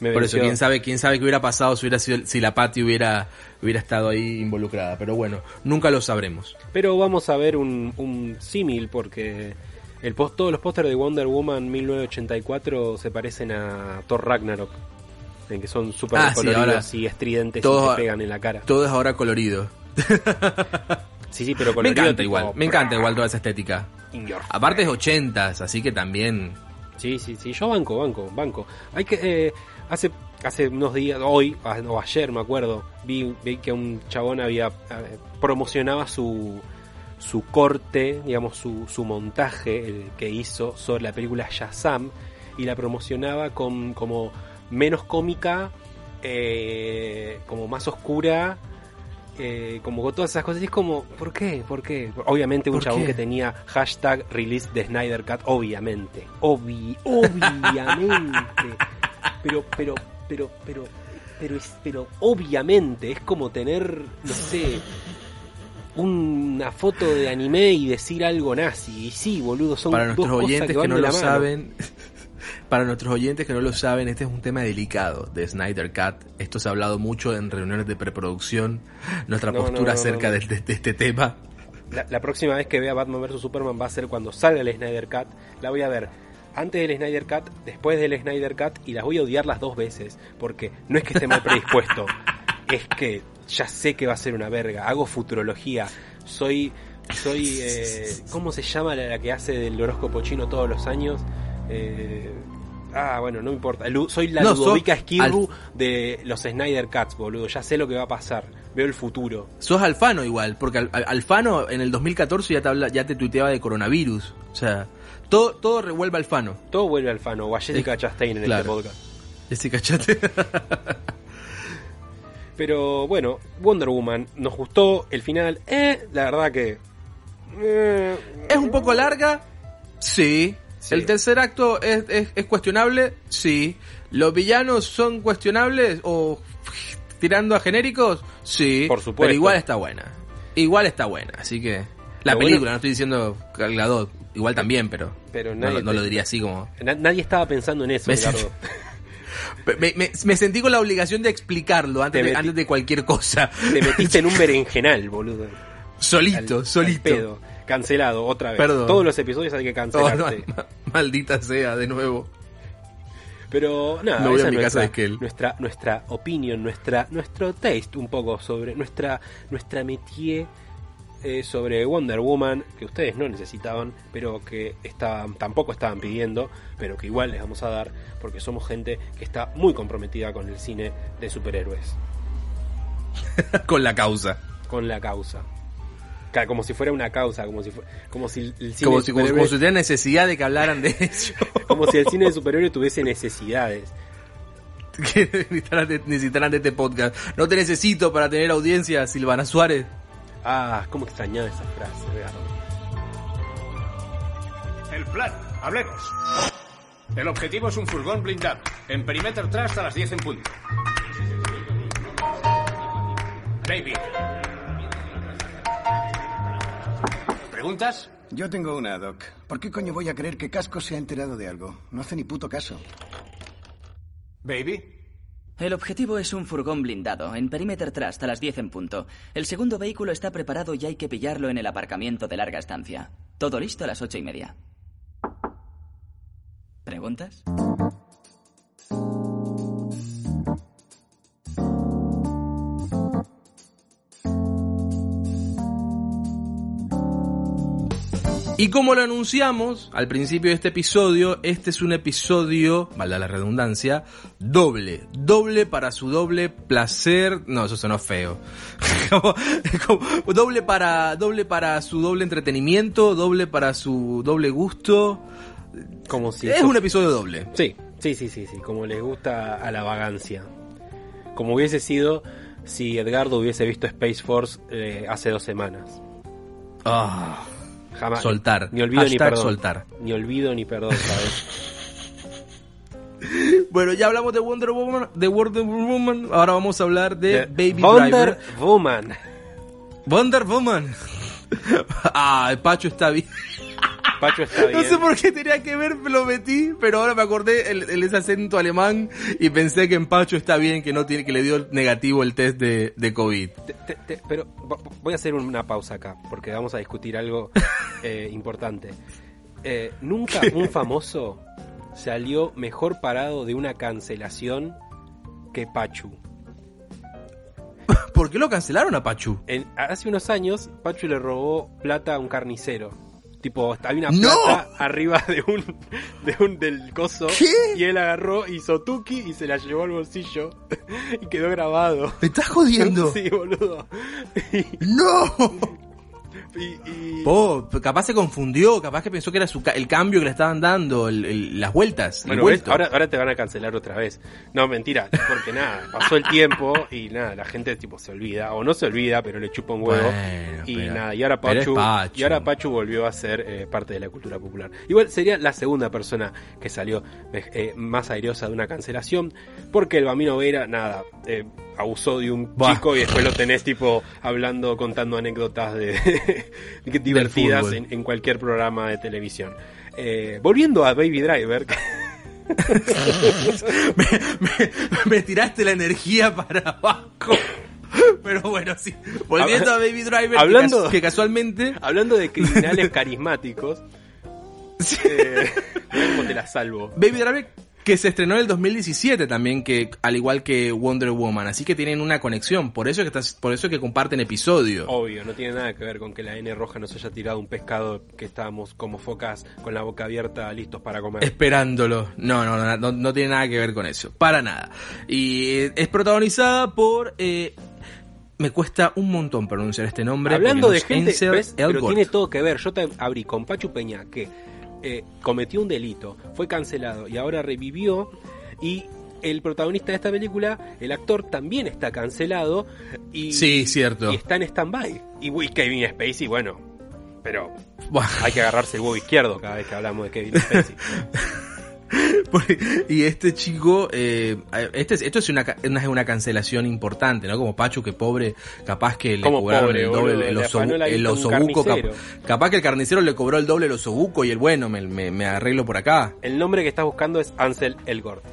Me Por eso, quién sabe, quién sabe qué hubiera pasado si hubiera sido, si la Patty hubiera, hubiera estado ahí involucrada. Pero bueno, nunca lo sabremos. Pero vamos a ver un, un símil porque el post, todos los pósteres de Wonder Woman 1984 se parecen a Thor Ragnarok. En que son súper Ah, sí, coloridos ahora y estridentes todo- y te pegan en la cara. Todo es ahora colorido. [LAUGHS] Sí, sí, pero Me encanta tipo, igual, me encanta igual toda esa estética. in your Aparte es 80s, así que también Sí, sí, sí, yo banco, banco, banco. Hay que eh, hace hace unos días, hoy a- o ayer me acuerdo, vi, vi que un chabón había eh, promocionaba su su corte, digamos su, su montaje el que hizo sobre la película Shazam y la promocionaba con como menos cómica, eh, como más oscura. Eh, como con todas esas cosas y es como ¿por qué? ¿por qué? obviamente un ¿Por chabón qué? que tenía hashtag release de Snyder Cut obviamente obvi obviamente pero pero pero pero pero es pero obviamente es como tener no sé una foto de anime y decir algo nazi y sí boludo son para dos nuestros cosas oyentes que, van no de lo la mano. saben, para nuestros oyentes que no lo saben, este es un tema delicado de Snyder Cut. Esto se ha hablado mucho en reuniones de preproducción, nuestra No, postura no, no, acerca. De, de- de este tema. La, la próxima vez que vea Batman vs Superman va a ser cuando salga el Snyder Cut. La voy a ver antes del Snyder Cut, después del Snyder Cut y las voy a odiar las dos veces. Porque no es que esté mal [LAUGHS] predispuesto, es que ya sé que va a ser una verga. Hago futurología. Soy. Soy. eh, ¿Cómo se llama la, la que hace del horóscopo chino todos los años? Eh, ah, bueno, no importa. Lu- soy la No, Ludovica Esquirru de los Snyder Cuts, boludo. Ya sé lo que va a pasar. Veo el futuro. Sos Alfano igual, porque Al- Al- Alfano en el 2014 ya te, habla, ya te tuiteaba de coronavirus. O sea, todo, todo revuelve Alfano. Todo vuelve al fano, o a Jessica Chastain en claro. este podcast. Ese cachate. Pero bueno, Wonder Woman, nos gustó el final. Eh, la verdad que. eh, ¿Es un poco larga? Sí. Sí. ¿El tercer acto es, es- es cuestionable? Sí. ¿Los villanos son cuestionables o tirando a genéricos? Sí. Por supuesto. Pero igual está buena. Igual está buena, así que... La película, bueno- no estoy diciendo Galgadot, igual también, pero... Pero no, nadie no te- lo diría así como... na- nadie estaba pensando en eso, Me-. [LAUGHS] Me, me- me sentí con la obligación de explicarlo antes, Te de, antes de cualquier cosa. Te metiste en un [LAUGHS] berenjenal, boludo. solito, Al- solito. al. Cancelado, otra vez. Perdón. Todos los episodios hay que cancelarte. no, ma- maldita sea, de nuevo. Pero nada, voy esa a casa nuestra, de Esquel. nuestra nuestra opinión, nuestra nuestro taste un poco sobre nuestra nuestra métier eh, sobre Wonder Woman que ustedes no necesitaban, pero que estaban tampoco estaban pidiendo, pero que igual les vamos a dar porque somos gente que está muy comprometida con el cine de superhéroes, [LAUGHS] con la causa. con la causa. Como si fuera una causa, como si como si el cine Como de si, como, superhéroes- como si tuviera necesidad de que hablaran de eso. [LAUGHS] como si el cine de superhéroes tuviese necesidades. [LAUGHS] que necesitaran de, necesitaran de este podcast. No te necesito para tener audiencia, Silvana Suárez. Ah, cómo extrañaba esa frase. El plan, hablemos. El objetivo es un furgón blindado. En perímetro tras a las 10 en punto. David. ¿Preguntas? Yo tengo una, Doc. ¿Por qué coño voy a creer que Casco se ha enterado de algo? No hace ni puto caso. Baby. El objetivo es un furgón blindado, en Perimeter Trust a las 10 en punto. El segundo vehículo está preparado y hay que pillarlo en el aparcamiento de larga estancia. Todo listo a las ocho y media. ¿Preguntas? Y como lo anunciamos al principio de este episodio, este es un episodio, valga la redundancia, doble. Doble para su doble placer. No, eso sonó feo. [LAUGHS] Como- como- doble para, doble para su doble entretenimiento, doble para su doble gusto. Como si es eso- un episodio doble. Sí, sí, sí, sí, sí, como les gusta a la vagancia. Como hubiese sido si Edgardo hubiese visto Space Force eh, hace dos semanas. Ah, Jamás. Soltar. Ni olvido ni perdón. soltar. Ni olvido ni perdón, ¿sabes? [LAUGHS] bueno, ya hablamos de Wonder Woman, de Wonder Woman. Ahora vamos a hablar de, De Baby Wonder Driver. Woman. Wonder Woman. [LAUGHS] ah, el Pacho está bien. Pacho está bien. No sé por qué tenía que ver, lo metí, pero ahora me acordé el, el- ese acento alemán y pensé que en Pacho está bien, que no tiene, que le dio negativo el test de, de COVID. Te- te- te- pero vo- voy a hacer una pausa acá, porque vamos a discutir algo [LAUGHS] eh, importante. Eh, nunca un famoso salió mejor parado de una cancelación que Pachu. [LAUGHS] ¿Por qué lo cancelaron a Pachu? En- hace unos años, Pachu le robó plata a un carnicero. Tipo, había una ¡No! plata arriba de un, de un del coso. ¿Qué? Y él agarró, hizo tuki y se la llevó al bolsillo. [LAUGHS] y quedó grabado. ¿Me estás jodiendo? [LAUGHS] Sí, boludo. [LAUGHS] ¡No! Y, y- Po, capaz se confundió, capaz que pensó que era su ca- el cambio que le estaban dando, el- el- las vueltas. el Bueno, ahora, ahora te van a cancelar otra vez. No, mentira, porque nada, pasó el tiempo y nada, la gente tipo se olvida, o no se olvida, pero le chupa un huevo. Bueno, y pero- nada, y ahora Pachu, Pachu. y ahora Pachu volvió a ser eh, parte de la cultura popular. Igual sería la segunda persona que salió eh, más airosa de una cancelación, porque el Bambino Vera, nada, eh, abusó de un Buah. chico y después lo tenés tipo hablando, contando anécdotas de- [LAUGHS] divertidas en, en cualquier programa de televisión. Eh, volviendo a Baby Driver, [LAUGHS] me, me- me tiraste la energía para abajo. Pero bueno, sí. Volviendo a Baby Driver, que Hablando- que, casualmente. Hablando de criminales [LAUGHS] carismáticos, eh, cómo te la salvo. Baby Driver que se estrenó en el 2017 también, que al igual que Wonder Woman, así que tienen una conexión, por eso es que estás, por eso es que comparten episodio. Obvio, no tiene nada que ver con que la N roja nos haya tirado un pescado que estábamos como focas con la boca abierta listos para comer. Esperándolo. No, no, no, no, no tiene nada que ver con eso. Para nada. Y eh, es protagonizada por. eh, me cuesta un montón pronunciar este nombre. Hablando de gente, ¿ves? pero tiene todo que ver. Yo te abrí con Pachu Peña que eh, cometió un delito, fue cancelado y ahora revivió y el protagonista de esta película, el actor también está cancelado y, Sí, cierto. y está en stand-by. Y, y Kevin Spacey, bueno, pero hay que agarrarse el huevo izquierdo cada vez que hablamos de Kevin Spacey. [LAUGHS] [LAUGHS] y este chico, eh, este, es- esto es una, una, una cancelación importante, ¿no? Como Pachu, que pobre, capaz que le Como cobraron pobre, el doble, el, osobu- osobuco, cap- capaz que el carnicero le cobró el doble el osobuco y el bueno, me, me, me arreglo por acá. El nombre que estás buscando es Ansel Elgort.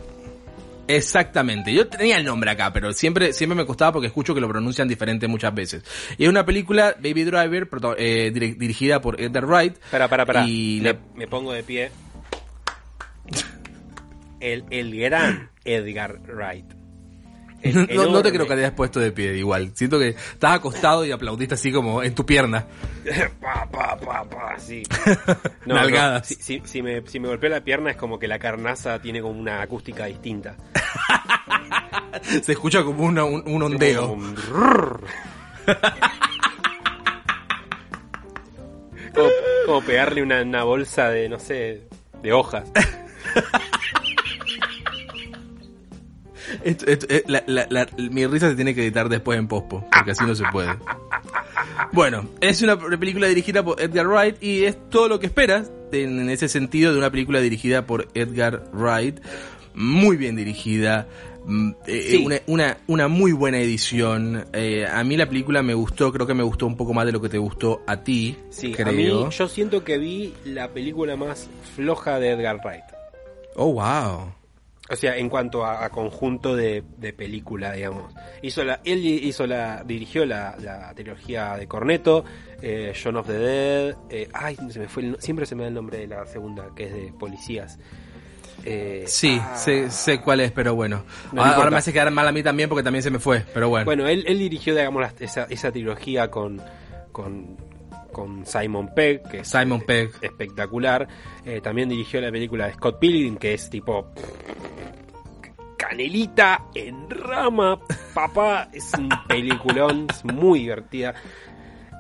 Exactamente, yo tenía el nombre acá, pero siempre, siempre me costaba porque escucho que lo pronuncian diferente muchas veces. Y es una película, Baby Driver, eh, dir- dirigida por Edgar Wright. Para, para, para. Y me, la- me pongo de pie. El, el gran Edgar Wright. [LAUGHS] No, no te creo que te hayas puesto de pie igual. Siento que estás acostado y aplaudiste así como en tu pierna. [LAUGHS] pa, pa, pa, pa, sí. [LAUGHS] No, Nalgadas. no, Si, si- si me, si me golpea la pierna es como que la carnaza tiene como una acústica distinta. Se escucha como una- un, un ondeo. Como un. Como, como pegarle una, una bolsa de, no sé, de hojas. Esto- esto- eh, la- la- la- mi risa se tiene que editar después en pospo, porque así no se puede. Bueno, es una película dirigida por Edgar Wright y es todo lo que esperas en, ese sentido de una película dirigida por Edgar Wright. muy bien dirigida, mm, eh, Sí. una, una, una muy buena edición. Eh, a mí la película me gustó, creo que me gustó un poco más de lo que te gustó a ti. Sí, creo. a mí yo siento que vi la película más floja de Edgar Wright. Oh, wow. O sea, en cuanto a, a conjunto de, de película, digamos. Hizo la, él hizo la, dirigió la, la trilogía de Corneto, eh, John of the Dead. eh, ay, se me fue el siempre se me da el nombre de la segunda, que es de policías. Eh, Sí, ah, sé, sé cuál es, pero bueno. No ahora, me hace quedar mal a mí también porque también se me fue, pero bueno. Bueno, él, él dirigió, digamos, la- esa, esa trilogía con, con, con Simon Pegg, que es Simon Pegg. espectacular. Eh, también dirigió la película de Scott Pilgrim, que es tipo canelita en rama, papá, es un [LAUGHS] peliculón, es muy divertida.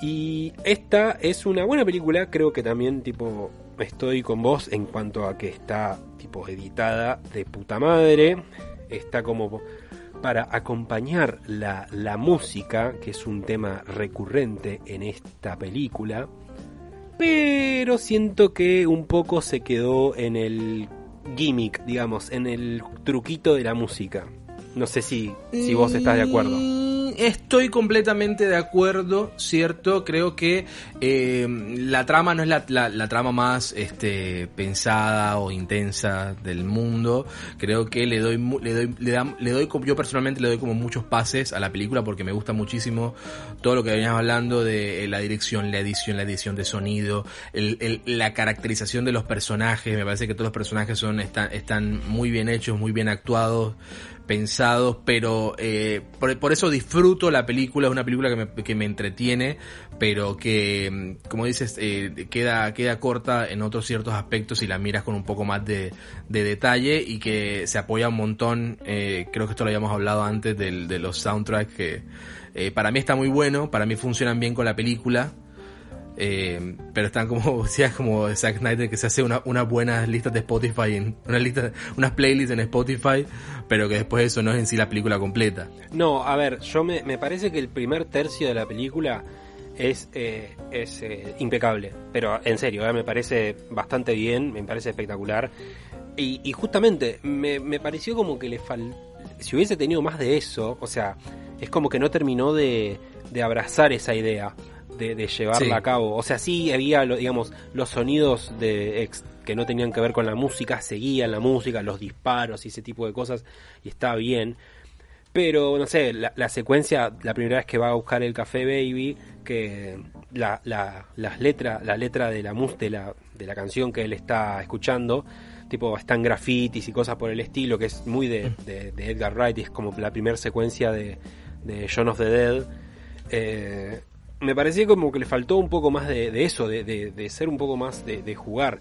Y esta es una buena película, creo que también tipo estoy con vos en cuanto a que está tipo editada de puta madre, está como para acompañar la, la música, que es un tema recurrente en esta película, pero siento que un poco se quedó en el gimmick, digamos, en el truquito de la música. No sé si, si vos estás de acuerdo. Estoy completamente de acuerdo, cierto. Creo que eh, la trama no es la, la- trama más este, pensada o intensa del mundo. Creo que le doy, le doy, le da- le doy, yo personalmente le doy como muchos pases a la película porque me gusta muchísimo todo lo que veníamos hablando de eh, la dirección, la edición, la edición de sonido, el- el- la caracterización de los personajes. Me parece que todos los personajes son están, están muy bien hechos, muy bien actuados pensados, pero eh, por, eso la película, es una película que me, que me entretiene, pero que, como dices, eh, queda, queda corta en otros ciertos aspectos y la miras con un poco más de, de detalle y que se apoya un montón, eh, creo que esto lo habíamos hablado antes del, de los soundtracks, que eh, para mí está muy bueno, para mí funcionan bien con la película. Eh, pero están como, [LAUGHS] decías, como Zack Snyder que se hace una, unas buenas listas de Spotify, en, una lista, unas playlists en Spotify, pero que después eso no es en sí la película completa. No, a ver, yo me, me parece que el primer tercio de la película es, eh, es eh, impecable. Pero en serio, me parece bastante bien, me parece espectacular. Y, y justamente me, me pareció como que le fal... Si hubiese tenido más de eso, o sea, es como que no terminó de, de abrazar esa idea, de, de llevarla Sí. a cabo. O sea, sí había, digamos, los sonidos de ex- que no tenían que ver con la música, seguían la música, los disparos y ese tipo de cosas, y está bien. Pero, no sé, la, la secuencia, la primera vez que va a buscar el café Baby, que la, la, las letras, la letra de la, mus- de la de la canción que él está escuchando, tipo, están grafitis y cosas por el estilo, que es muy de, de- de Edgar Wright, y es como la primera secuencia de, de John of the Dead. Eh, me parecía como que le faltó un poco más de, de eso, de, de- de ser un poco más de, jugar.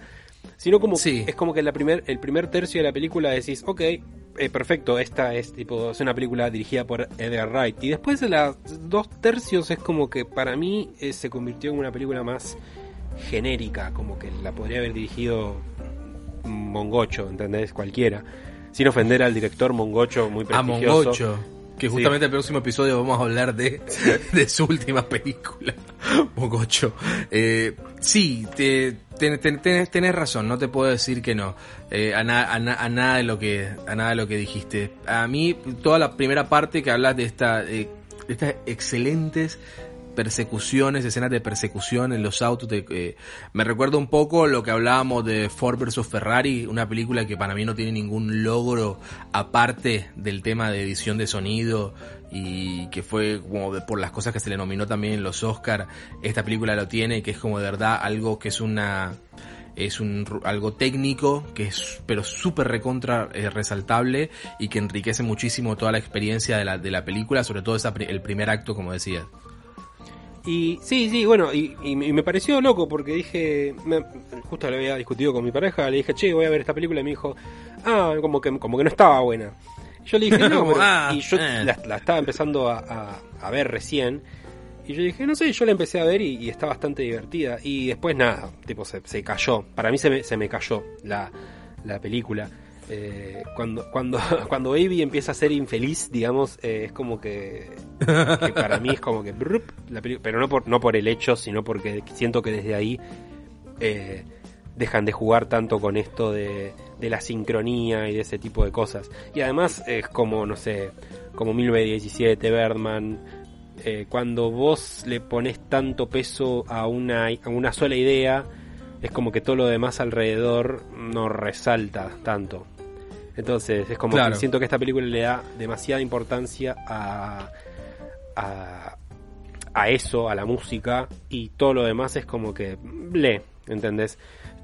Sino como Sí. es como que la primer, el primer tercio de la película decís, ok, eh, perfecto, esta es tipo, es una película dirigida por Edgar Wright. Y después de los dos tercios es como que para mí eh, se convirtió en una película más genérica, como que la podría haber dirigido Mongocho, ¿entendés? Cualquiera. Sin ofender al director Mongocho, muy A prestigioso. Mongocho, que Sí. justamente el próximo episodio vamos a hablar de, [LAUGHS] de su última película, [LAUGHS] Mongocho. Eh, sí, te, te- te- tenés, tenés razón, no te puedo decir que no, eh, a, na- a na- a nada de lo que, a nada de lo que dijiste. A mí, toda la primera parte que hablas de esta, eh, de estas excelentes persecuciones, escenas de persecución en los autos. de- eh, me recuerda un poco lo que hablábamos de Ford vs Ferrari, una película que para mí no tiene ningún logro aparte del tema de edición de sonido y que fue como de- por las cosas que se le nominó también en los Oscar. Esta película lo tiene, que es como de verdad algo que es una es un algo técnico que es pero súper recontra eh, resaltable y que enriquece muchísimo toda la experiencia de la, de la película, sobre todo esa el primer acto, como decías. Y sí, sí, bueno, y, y me y me pareció loco porque dije, me- justo lo había discutido con mi pareja, le dije, che, voy a ver esta película y me dijo, ah, como que, como que no estaba buena. Yo le dije, [LAUGHS] no, pero- ah, y yo eh. la, la estaba empezando a, a- a ver recién. Y yo dije, no sé, yo la empecé a ver y, y está bastante divertida. Y después nada, tipo, se, se cayó. Para mí se me, se me cayó la, la película. Eh, cuando, cuando, [LAUGHS] cuando Baby empieza a ser infeliz, digamos, eh, es como que, para mí es como que pero no por, no por el hecho, sino porque siento que desde ahí eh, dejan de jugar tanto con esto de, la sincronía y de ese tipo de cosas. Y además es como, no sé, como 1917, Birdman, cuando vos le pones tanto peso a una, a una sola idea, es como que todo lo demás alrededor no resalta tanto. Entonces es como Claro. que siento que esta película le da demasiada importancia a, a, a eso, a la música, y todo lo demás es como que lee, ¿entendés?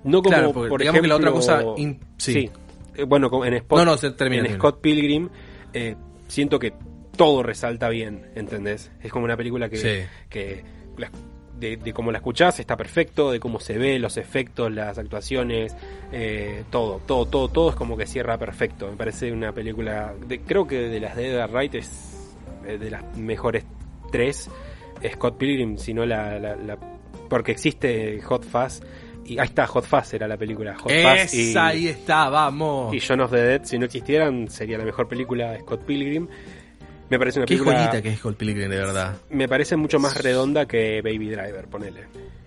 No como, Claro, porque por digamos que la otra ejemplo, cosa in- sí. sí. Eh, bueno, en, Spot, No, no, se- termina, en. Scott Pilgrim, eh, siento que todo resalta bien, ¿entendés? Es como una película que, Sí. que la- de, de cómo la escuchás está perfecto, de cómo se ve, los efectos, las actuaciones, eh, todo, todo, todo, todo es como que cierra perfecto. Me parece una película, de, creo que de las de Edgar Wright es eh, de las mejores tres. Scott Pilgrim, si no la, la- la- porque existe Hot Fuzz y ahí está Hot Fuzz era la película Hot Fuzz y, ahí está, vamos. y Shaun of the Dead si no existieran sería la mejor película de Scott Pilgrim. Me parece una Qué película joyita que es Scott Pilgrim, de verdad. me parece mucho más redonda que Baby Driver, ponele.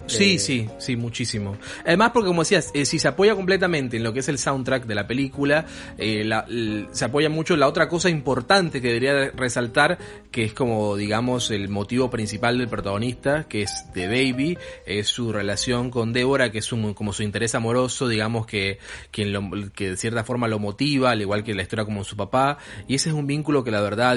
Sí, Eh, sí, sí, muchísimo. Además, porque como decías, eh, si se apoya completamente en lo que es el soundtrack de la película, eh, la- se apoya mucho en la otra cosa importante que debería resaltar, que es como, digamos, el motivo principal del protagonista, que es de Baby, es su relación con Débora, que es un, como su interés amoroso, digamos, que, quien lo- que de cierta forma lo motiva, al igual que la historia como su papá, y ese es un vínculo que la verdad, a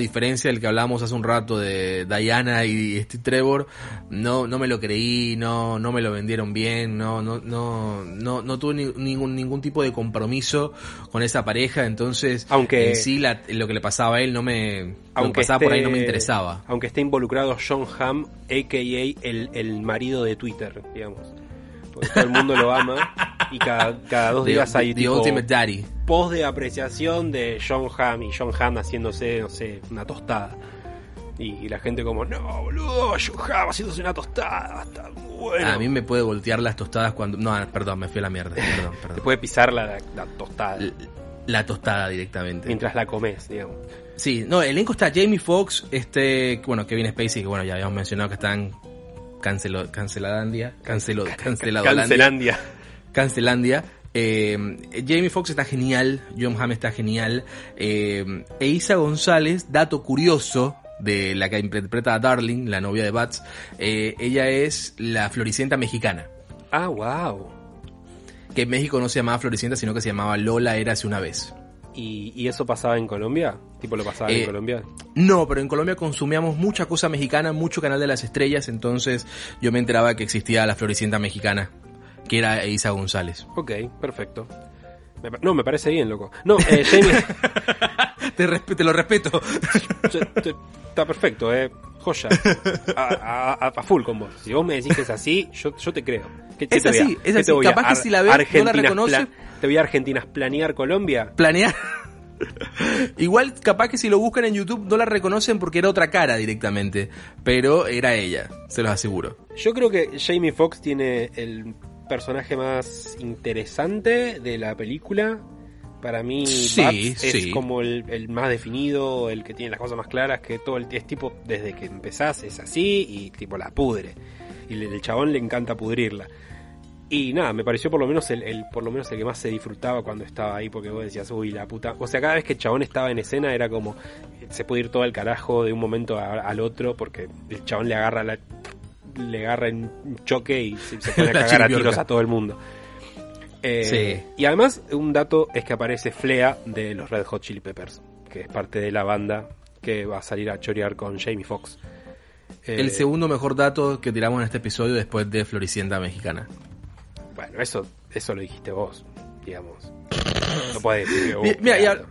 del que hablábamos hace un rato de Diana y Steve Trevor, no, no me lo creí, no, no me lo vendieron bien, no, no, no, no, no tuve ni- ningún, ningún tipo de compromiso con esa pareja, entonces Aunque- en sí la- lo que le pasaba a él no me, Aunque pasaba por ahí no me interesaba. Aunque esté involucrado John Hamm, a.k.a. el, el marido de Twitter, digamos. Porque todo el mundo lo ama y cada, cada dos The- días hay the tipo Ultimate Daddy. post de apreciación de John Hamm y John Hamm haciéndose, no sé, una tostada. Y, y la gente como, no, boludo, John Hamm haciéndose una tostada, está bueno. A mí me puede voltear las tostadas cuando... No, perdón, me fui a la mierda. Perdón, [LAUGHS] Te perdón. puede pisar la, la tostada La tostada directamente. mientras la comes, digamos. Sí, no, el elenco está Jamie Foxx, este, bueno, Kevin Spacey, que bueno, ya habíamos mencionado que están cancelo, canceladandia, canceladolandia, Cancelandia. cancelandia. Eh, Jamie Foxx está genial, John Hamm está genial, eh, e Isa González, dato curioso de la que interpreta a Darling, la novia de Bats, eh, ella es la floricienta mexicana, Ah, wow. que en México no se llamaba floricienta, sino que se llamaba Lola Érase una vez. ¿Y, y eso pasaba en Colombia? ¿Tipo lo pasaba Eh, en Colombia? No, pero en Colombia consumíamos mucha cosa mexicana, mucho canal de las estrellas, entonces yo me enteraba que existía la floricienta mexicana, que era Isa González. Ok, perfecto. No, me parece bien, loco. No, eh, Jamie, [LAUGHS] Te, resp- te lo respeto. está perfecto, eh. Joya. A, a- a- a full con vos. Si vos me decís que es así, yo, yo te creo. ¿Qué- qué Es te así, es así. Capaz que si la ves, no la Argentinas reconoces. te voy a Argentinas planear Colombia. Planear. [LAUGHS] Igual, capaz que si lo buscan en YouTube no la reconocen porque era otra cara directamente, pero era ella, se los aseguro. Yo creo que Jamie Foxx tiene el personaje más interesante de la película. Para mí, Sí, Babs es sí. como el, el más definido, el que tiene las cosas más claras, que todo el es tipo, desde que empezás es así y tipo la pudre. Y el, el chabón le encanta pudrirla. Y nada, me pareció por lo menos el, el- por lo menos el que más se disfrutaba cuando estaba ahí, porque vos decías, uy, la puta. O sea, cada vez que el chabón estaba en escena era como, se puede ir todo al carajo de un momento a- al otro, porque el chabón le agarra la, le agarra en un choque y se, se [LAUGHS] pone a cagar a tiros a todo el mundo. Eh, Sí. Y además, un dato es que aparece Flea de los Red Hot Chili Peppers, que es parte de la banda que va a salir a chorear con Jamie Foxx. Eh, El segundo mejor dato que tiramos en este episodio después de Floricienta Mexicana. Bueno, eso, eso lo dijiste vos, digamos. No puedes decir que vos, [LAUGHS] Mi- Mira, claro.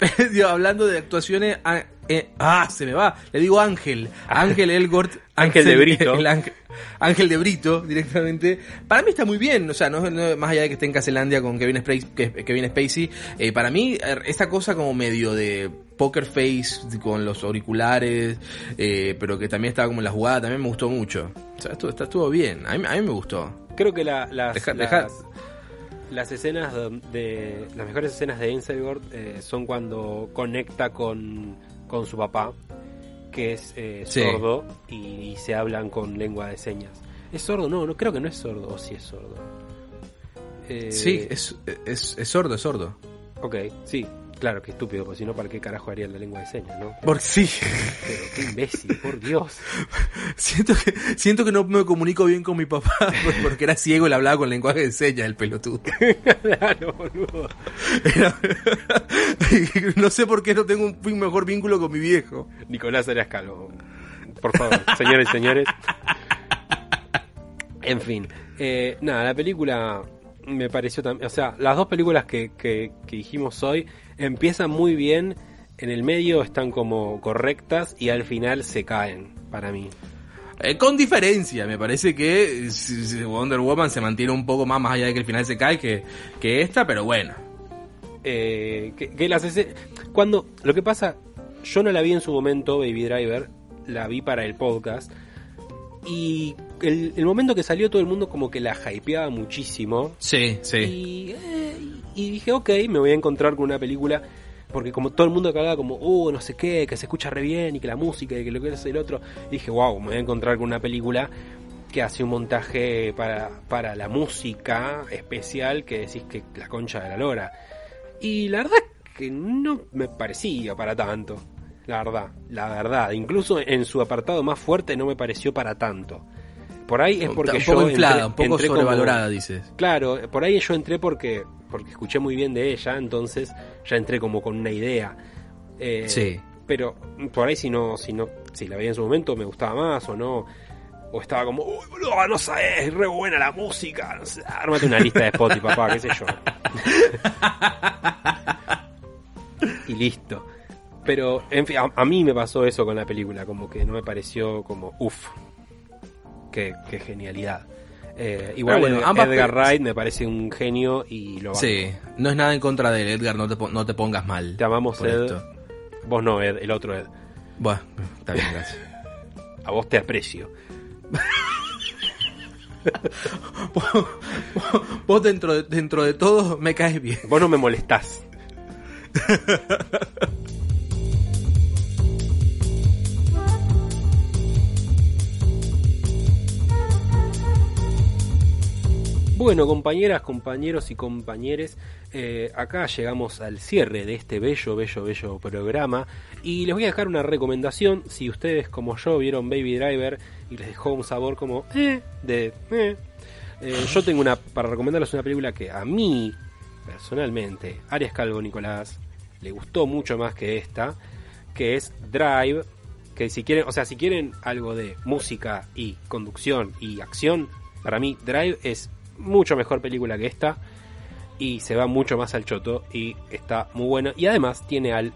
[LAUGHS] Digo, hablando de actuaciones, ah, eh, ah, se me va, le digo Ángel, Ángel Elgort, [LAUGHS] Ángel de [LAUGHS] Brito. el [LAUGHS] ángel, Ángel de Brito directamente. Para mí está muy bien, o sea, no, no- más allá de que esté en Caselandia con Kevin Spacey, Kevin Spacey eh, para mí eh, esta cosa como medio de poker face con los auriculares, eh, pero que también estaba como en la jugada, también me gustó mucho. O sea, estuvo, está- estuvo bien, a mí, a mí me gustó. Creo que la- las, Deja- las, deja- las escenas de, de- las mejores escenas de Enselgord eh, son cuando conecta con, con su papá, que es eh, Sí. sordo y, y se hablan con lengua de señas. ¿Es sordo? No, no creo que no es sordo, o sí es sordo. Eh, Sí, es, es, es sordo, es sordo. Ok, sí. Claro, qué estúpido, porque si no, ¿para qué carajo haría la lengua de señas, no? Porque sí, Pero qué imbécil, por Dios. [LAUGHS] siento que, siento que no me comunico bien con mi papá [LAUGHS] porque era ciego y le hablaba con lenguaje de señas, el pelotudo. [LAUGHS] claro, boludo. Era- no sé por qué no tengo un, mejor vínculo con mi viejo. Nicolás Arias Calvo. Por favor, señores y señores. En fin, eh, nada, la película me pareció también. O sea, las dos películas que, que, que dijimos hoy empiezan muy bien, en el medio están como correctas y al final se caen, para mí. Eh, con diferencia, me parece que eh, Wonder Woman se mantiene un poco más más allá de que el final se cae que, que esta, pero bueno. Eh, que, que las Cuando. Lo que pasa, yo no la vi en su momento, Baby Driver, la vi para el podcast. Y el, el momento que salió todo el mundo como que la hypeaba muchísimo. Sí, sí. Y, eh, y dije, ok, me voy a encontrar con una película. Porque como todo el mundo que hablaba como, uh, no sé qué, que se escucha re bien y que la música y que lo que es el otro. Dije, wow, me voy a encontrar con una película que hace un montaje para, para la música especial que decís que la concha de la lora. Y la verdad es que no me parecía para tanto. La verdad, la verdad. Incluso en su apartado más fuerte no me pareció para tanto. Por ahí es porque un yo poco inflada, entré- un poco como- sobrevalorada, dices. Claro, por ahí yo entré porque porque escuché muy bien de ella, entonces ya entré como con una idea. Eh, Sí. Pero por ahí si no, si no, si la veía en su momento me gustaba más o no. O estaba como, uy, boludo, no sabes, es re buena la música. No sé, ármate una lista de Spotify, papá, qué sé yo. [LAUGHS] y listo. Pero, en fin, a, a mí me pasó eso con la película, como que no me pareció como, uff, qué, qué genialidad. Eh, igual bueno, ambas Edgar Wright me parece un genio y lo banco. Sí, no es nada en contra de él, Edgar, no te, po- no te pongas mal. Te amamos, Ed. esto. Vos no, Ed, el otro Ed. Bueno, está bien, gracias. [LAUGHS] A vos te aprecio. [LAUGHS] Vos dentro de, dentro de todo me caes bien. Vos no me molestás. [LAUGHS] Bueno, compañeras, compañeros y compañeres, eh, acá llegamos al cierre de este bello, bello, bello programa y les voy a dejar una recomendación. Si ustedes, como yo, vieron Baby Driver y les dejó un sabor como eh, de eh, yo tengo una para recomendarles una película que a mí personalmente, Arias Calvo Nicolás, le gustó mucho más que esta, que es Drive, que si quieren, o sea, si quieren algo de música y conducción y acción, para mí Drive es mucho mejor película que esta y se va mucho más al choto y está muy buena y además tiene al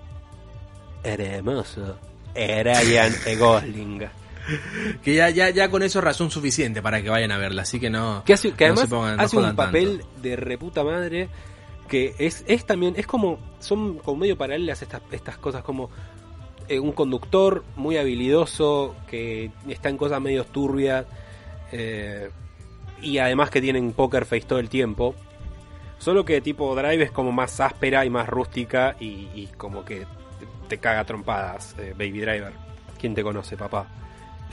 hermoso Ryan [LAUGHS] Gosling Que ya, ya, ya con eso es razón suficiente para que vayan a verla, así que no. que, hace, que no se además pongan- no hace un papel tanto. de reputa madre que es, es también, es como, son como medio paralelas estas, estas cosas, como eh, un conductor muy habilidoso que está en cosas medio turbias eh, y además que tienen poker face todo el tiempo. Solo que tipo Drive es como más áspera y más rústica y, y como que te, te caga trompadas, eh, Baby Driver. ¿Quién te conoce, papá?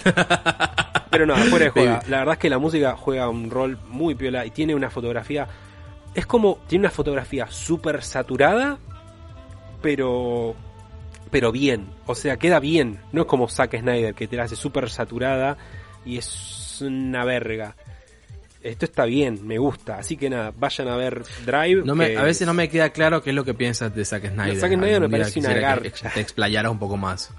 [LAUGHS] Pero no, fuera de joda. La verdad es que la música juega un rol muy piola y tiene una fotografía. Es como. Tiene una fotografía súper saturada, pero. Pero bien. O sea, queda bien. No es como Zack Snyder que te la hace súper saturada y es una verga. Esto está bien, me gusta. Así que nada, vayan a ver Drive. No me- que a veces no me queda claro qué es lo que piensas de Zack Snyder. Zack Snyder me parece una garcha. Te explayaras un poco más.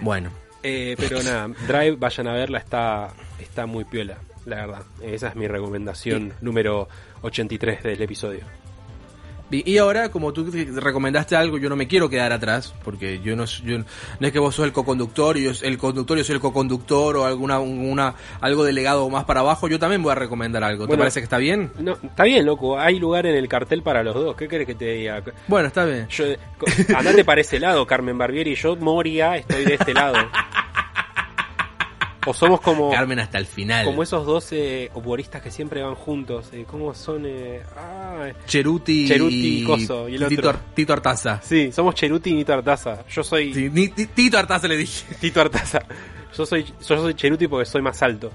Bueno, Eh, pero nada, Drive, vayan a verla, está, está muy piola, la verdad. Esa es mi recomendación número 83 del episodio. Y, ahora como tú recomendaste algo, yo no me quiero quedar atrás, porque yo no, yo, no es que vos sos el coconductor y yo, el conductor yo soy el coconductor o alguna una algo delegado más para abajo, yo también voy a recomendar algo. ¿Te parece que está bien? No, está bien, loco, hay lugar en el cartel para los dos. ¿Qué querés que te diga? Bueno, está bien. Yo, andate para ese lado, Carmen Barbieri. Yo, Moria, estoy de este lado. [LAUGHS] O somos como, Carmen hasta el final. como esos dos eh, humoristas que siempre van juntos. Eh, ¿Cómo son? Eh? Ah, Cheruti, Cheruti, Coso, y el Tito, otro. Tito Artaza. sí, somos Cheruti y Nito Artaza. Yo soy Sí, ni- Tito Artaza le dije. [LAUGHS] Tito Artaza. Yo soy, yo soy Cheruti porque soy más alto.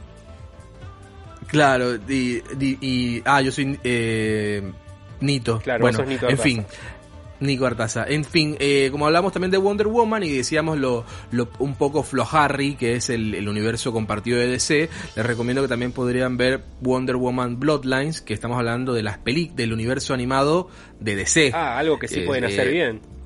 Claro, y, y- y- ah, yo soy eh, Nito. Claro, bueno, vos sos Nito en fin. Nico Artaza. En fin, eh, como hablamos también de Wonder Woman y decíamos lo, lo un poco flojarry, que es el, el universo compartido de DC, les recomiendo que también podrían ver Wonder Woman Bloodlines, que estamos hablando de las peli del universo animado de DC. Ah, algo que sí Eh, pueden hacer eh, bien.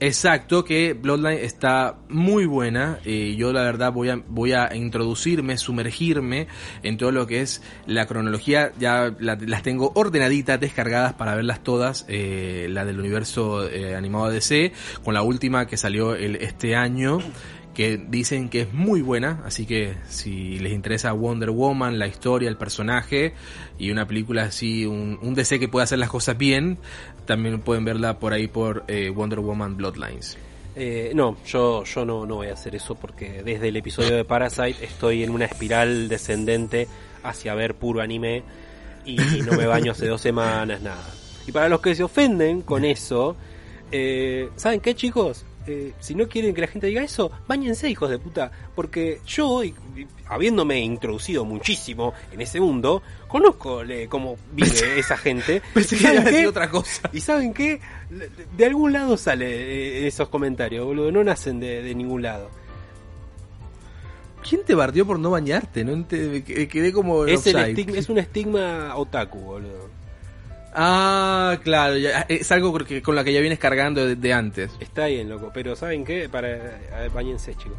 Exacto, que Bloodline está muy buena. eh, yo la verdad voy a, voy a introducirme, sumergirme en todo lo que es la cronología. Ya la- las tengo ordenaditas, descargadas para verlas todas. eh, la del universo eh, animado DC, con la última que salió el, este año que dicen que es muy buena, así que si les interesa Wonder Woman, la historia, el personaje y una película así, un, un DC que pueda hacer las cosas bien, también pueden verla por ahí por eh, Wonder Woman Bloodlines. Eh, no, yo, yo no, no voy a hacer eso porque desde el episodio de Parasite estoy en una espiral descendente hacia ver puro anime y no me baño hace dos semanas, nada. Y para los que se ofenden con [LAUGHS] eso, eh, ¿saben qué chicos? Eh, si no quieren que la gente diga eso, bañense hijos de puta, porque yo, y- y habiéndome introducido muchísimo en ese mundo, conozco le- cómo vive [LAUGHS] esa gente. [LAUGHS] Pensé ¿Y que saben iba a decir qué? otra cosa. ¿Y saben qué? De- algún lado sale eh, esos comentarios, boludo. No nacen de, de ningún lado. ¿Quién te bardeó por no bañarte? No que- quedé como Es, el offside. estigma, es un estigma otaku, boludo. Ah, claro, ya- es algo que- con la que ya vienes cargando de, de antes. Está bien, loco. Pero ¿saben qué? Para, a ver, bañense, chicos.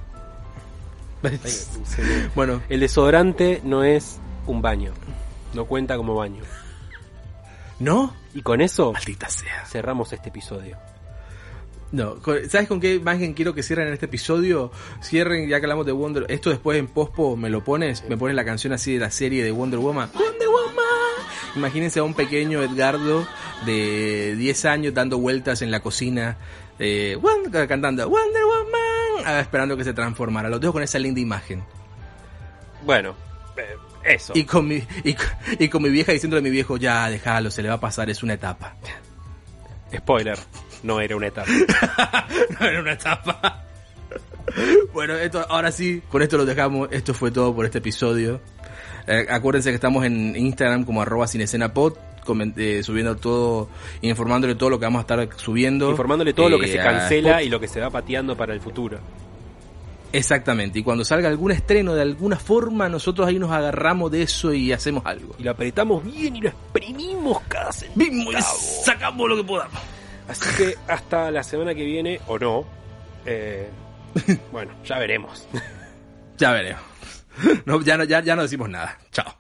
[LAUGHS] Bueno, El desodorante no es un baño. No cuenta como baño. ¿no? Y con eso Maldita sea. cerramos este episodio. No, ¿sabes con qué imagen quiero que cierren en este episodio? Cierren, ya que hablamos de Wonder Esto después en pospo me lo pones, me pones la canción así de la serie de Wonder Woman. Wonder Woman. Imagínense a un pequeño Edgardo de 10 años dando vueltas en la cocina, eh, cantando Wonder Woman, ah, esperando que se transformara. Los dejo con esa linda imagen. Bueno, eh, eso. Y con mi, y, y con mi vieja diciéndole a mi viejo, ya, déjalo, se le va a pasar, es una etapa. Spoiler, no era una etapa. [LAUGHS] no era una etapa. Bueno, esto, ahora sí, con esto lo dejamos. Esto fue todo por este episodio. Eh, acuérdense que estamos en Instagram como arroba cinescenapod, comen- eh, subiendo todo, informándole todo lo que vamos a estar subiendo. Informándole todo lo que Eh, se cancela y lo que se va pateando para el futuro. Exactamente, y cuando salga algún estreno de alguna forma, nosotros ahí nos agarramos de eso y hacemos algo. Y lo apretamos bien y lo exprimimos cada centavo. Y sacamos lo que podamos. Así que hasta la semana que viene, o no. eh, [LAUGHS] bueno, ya veremos. Ya veremos. [LAUGHS] No, ya, no, ya, ya no decimos nada. Chao.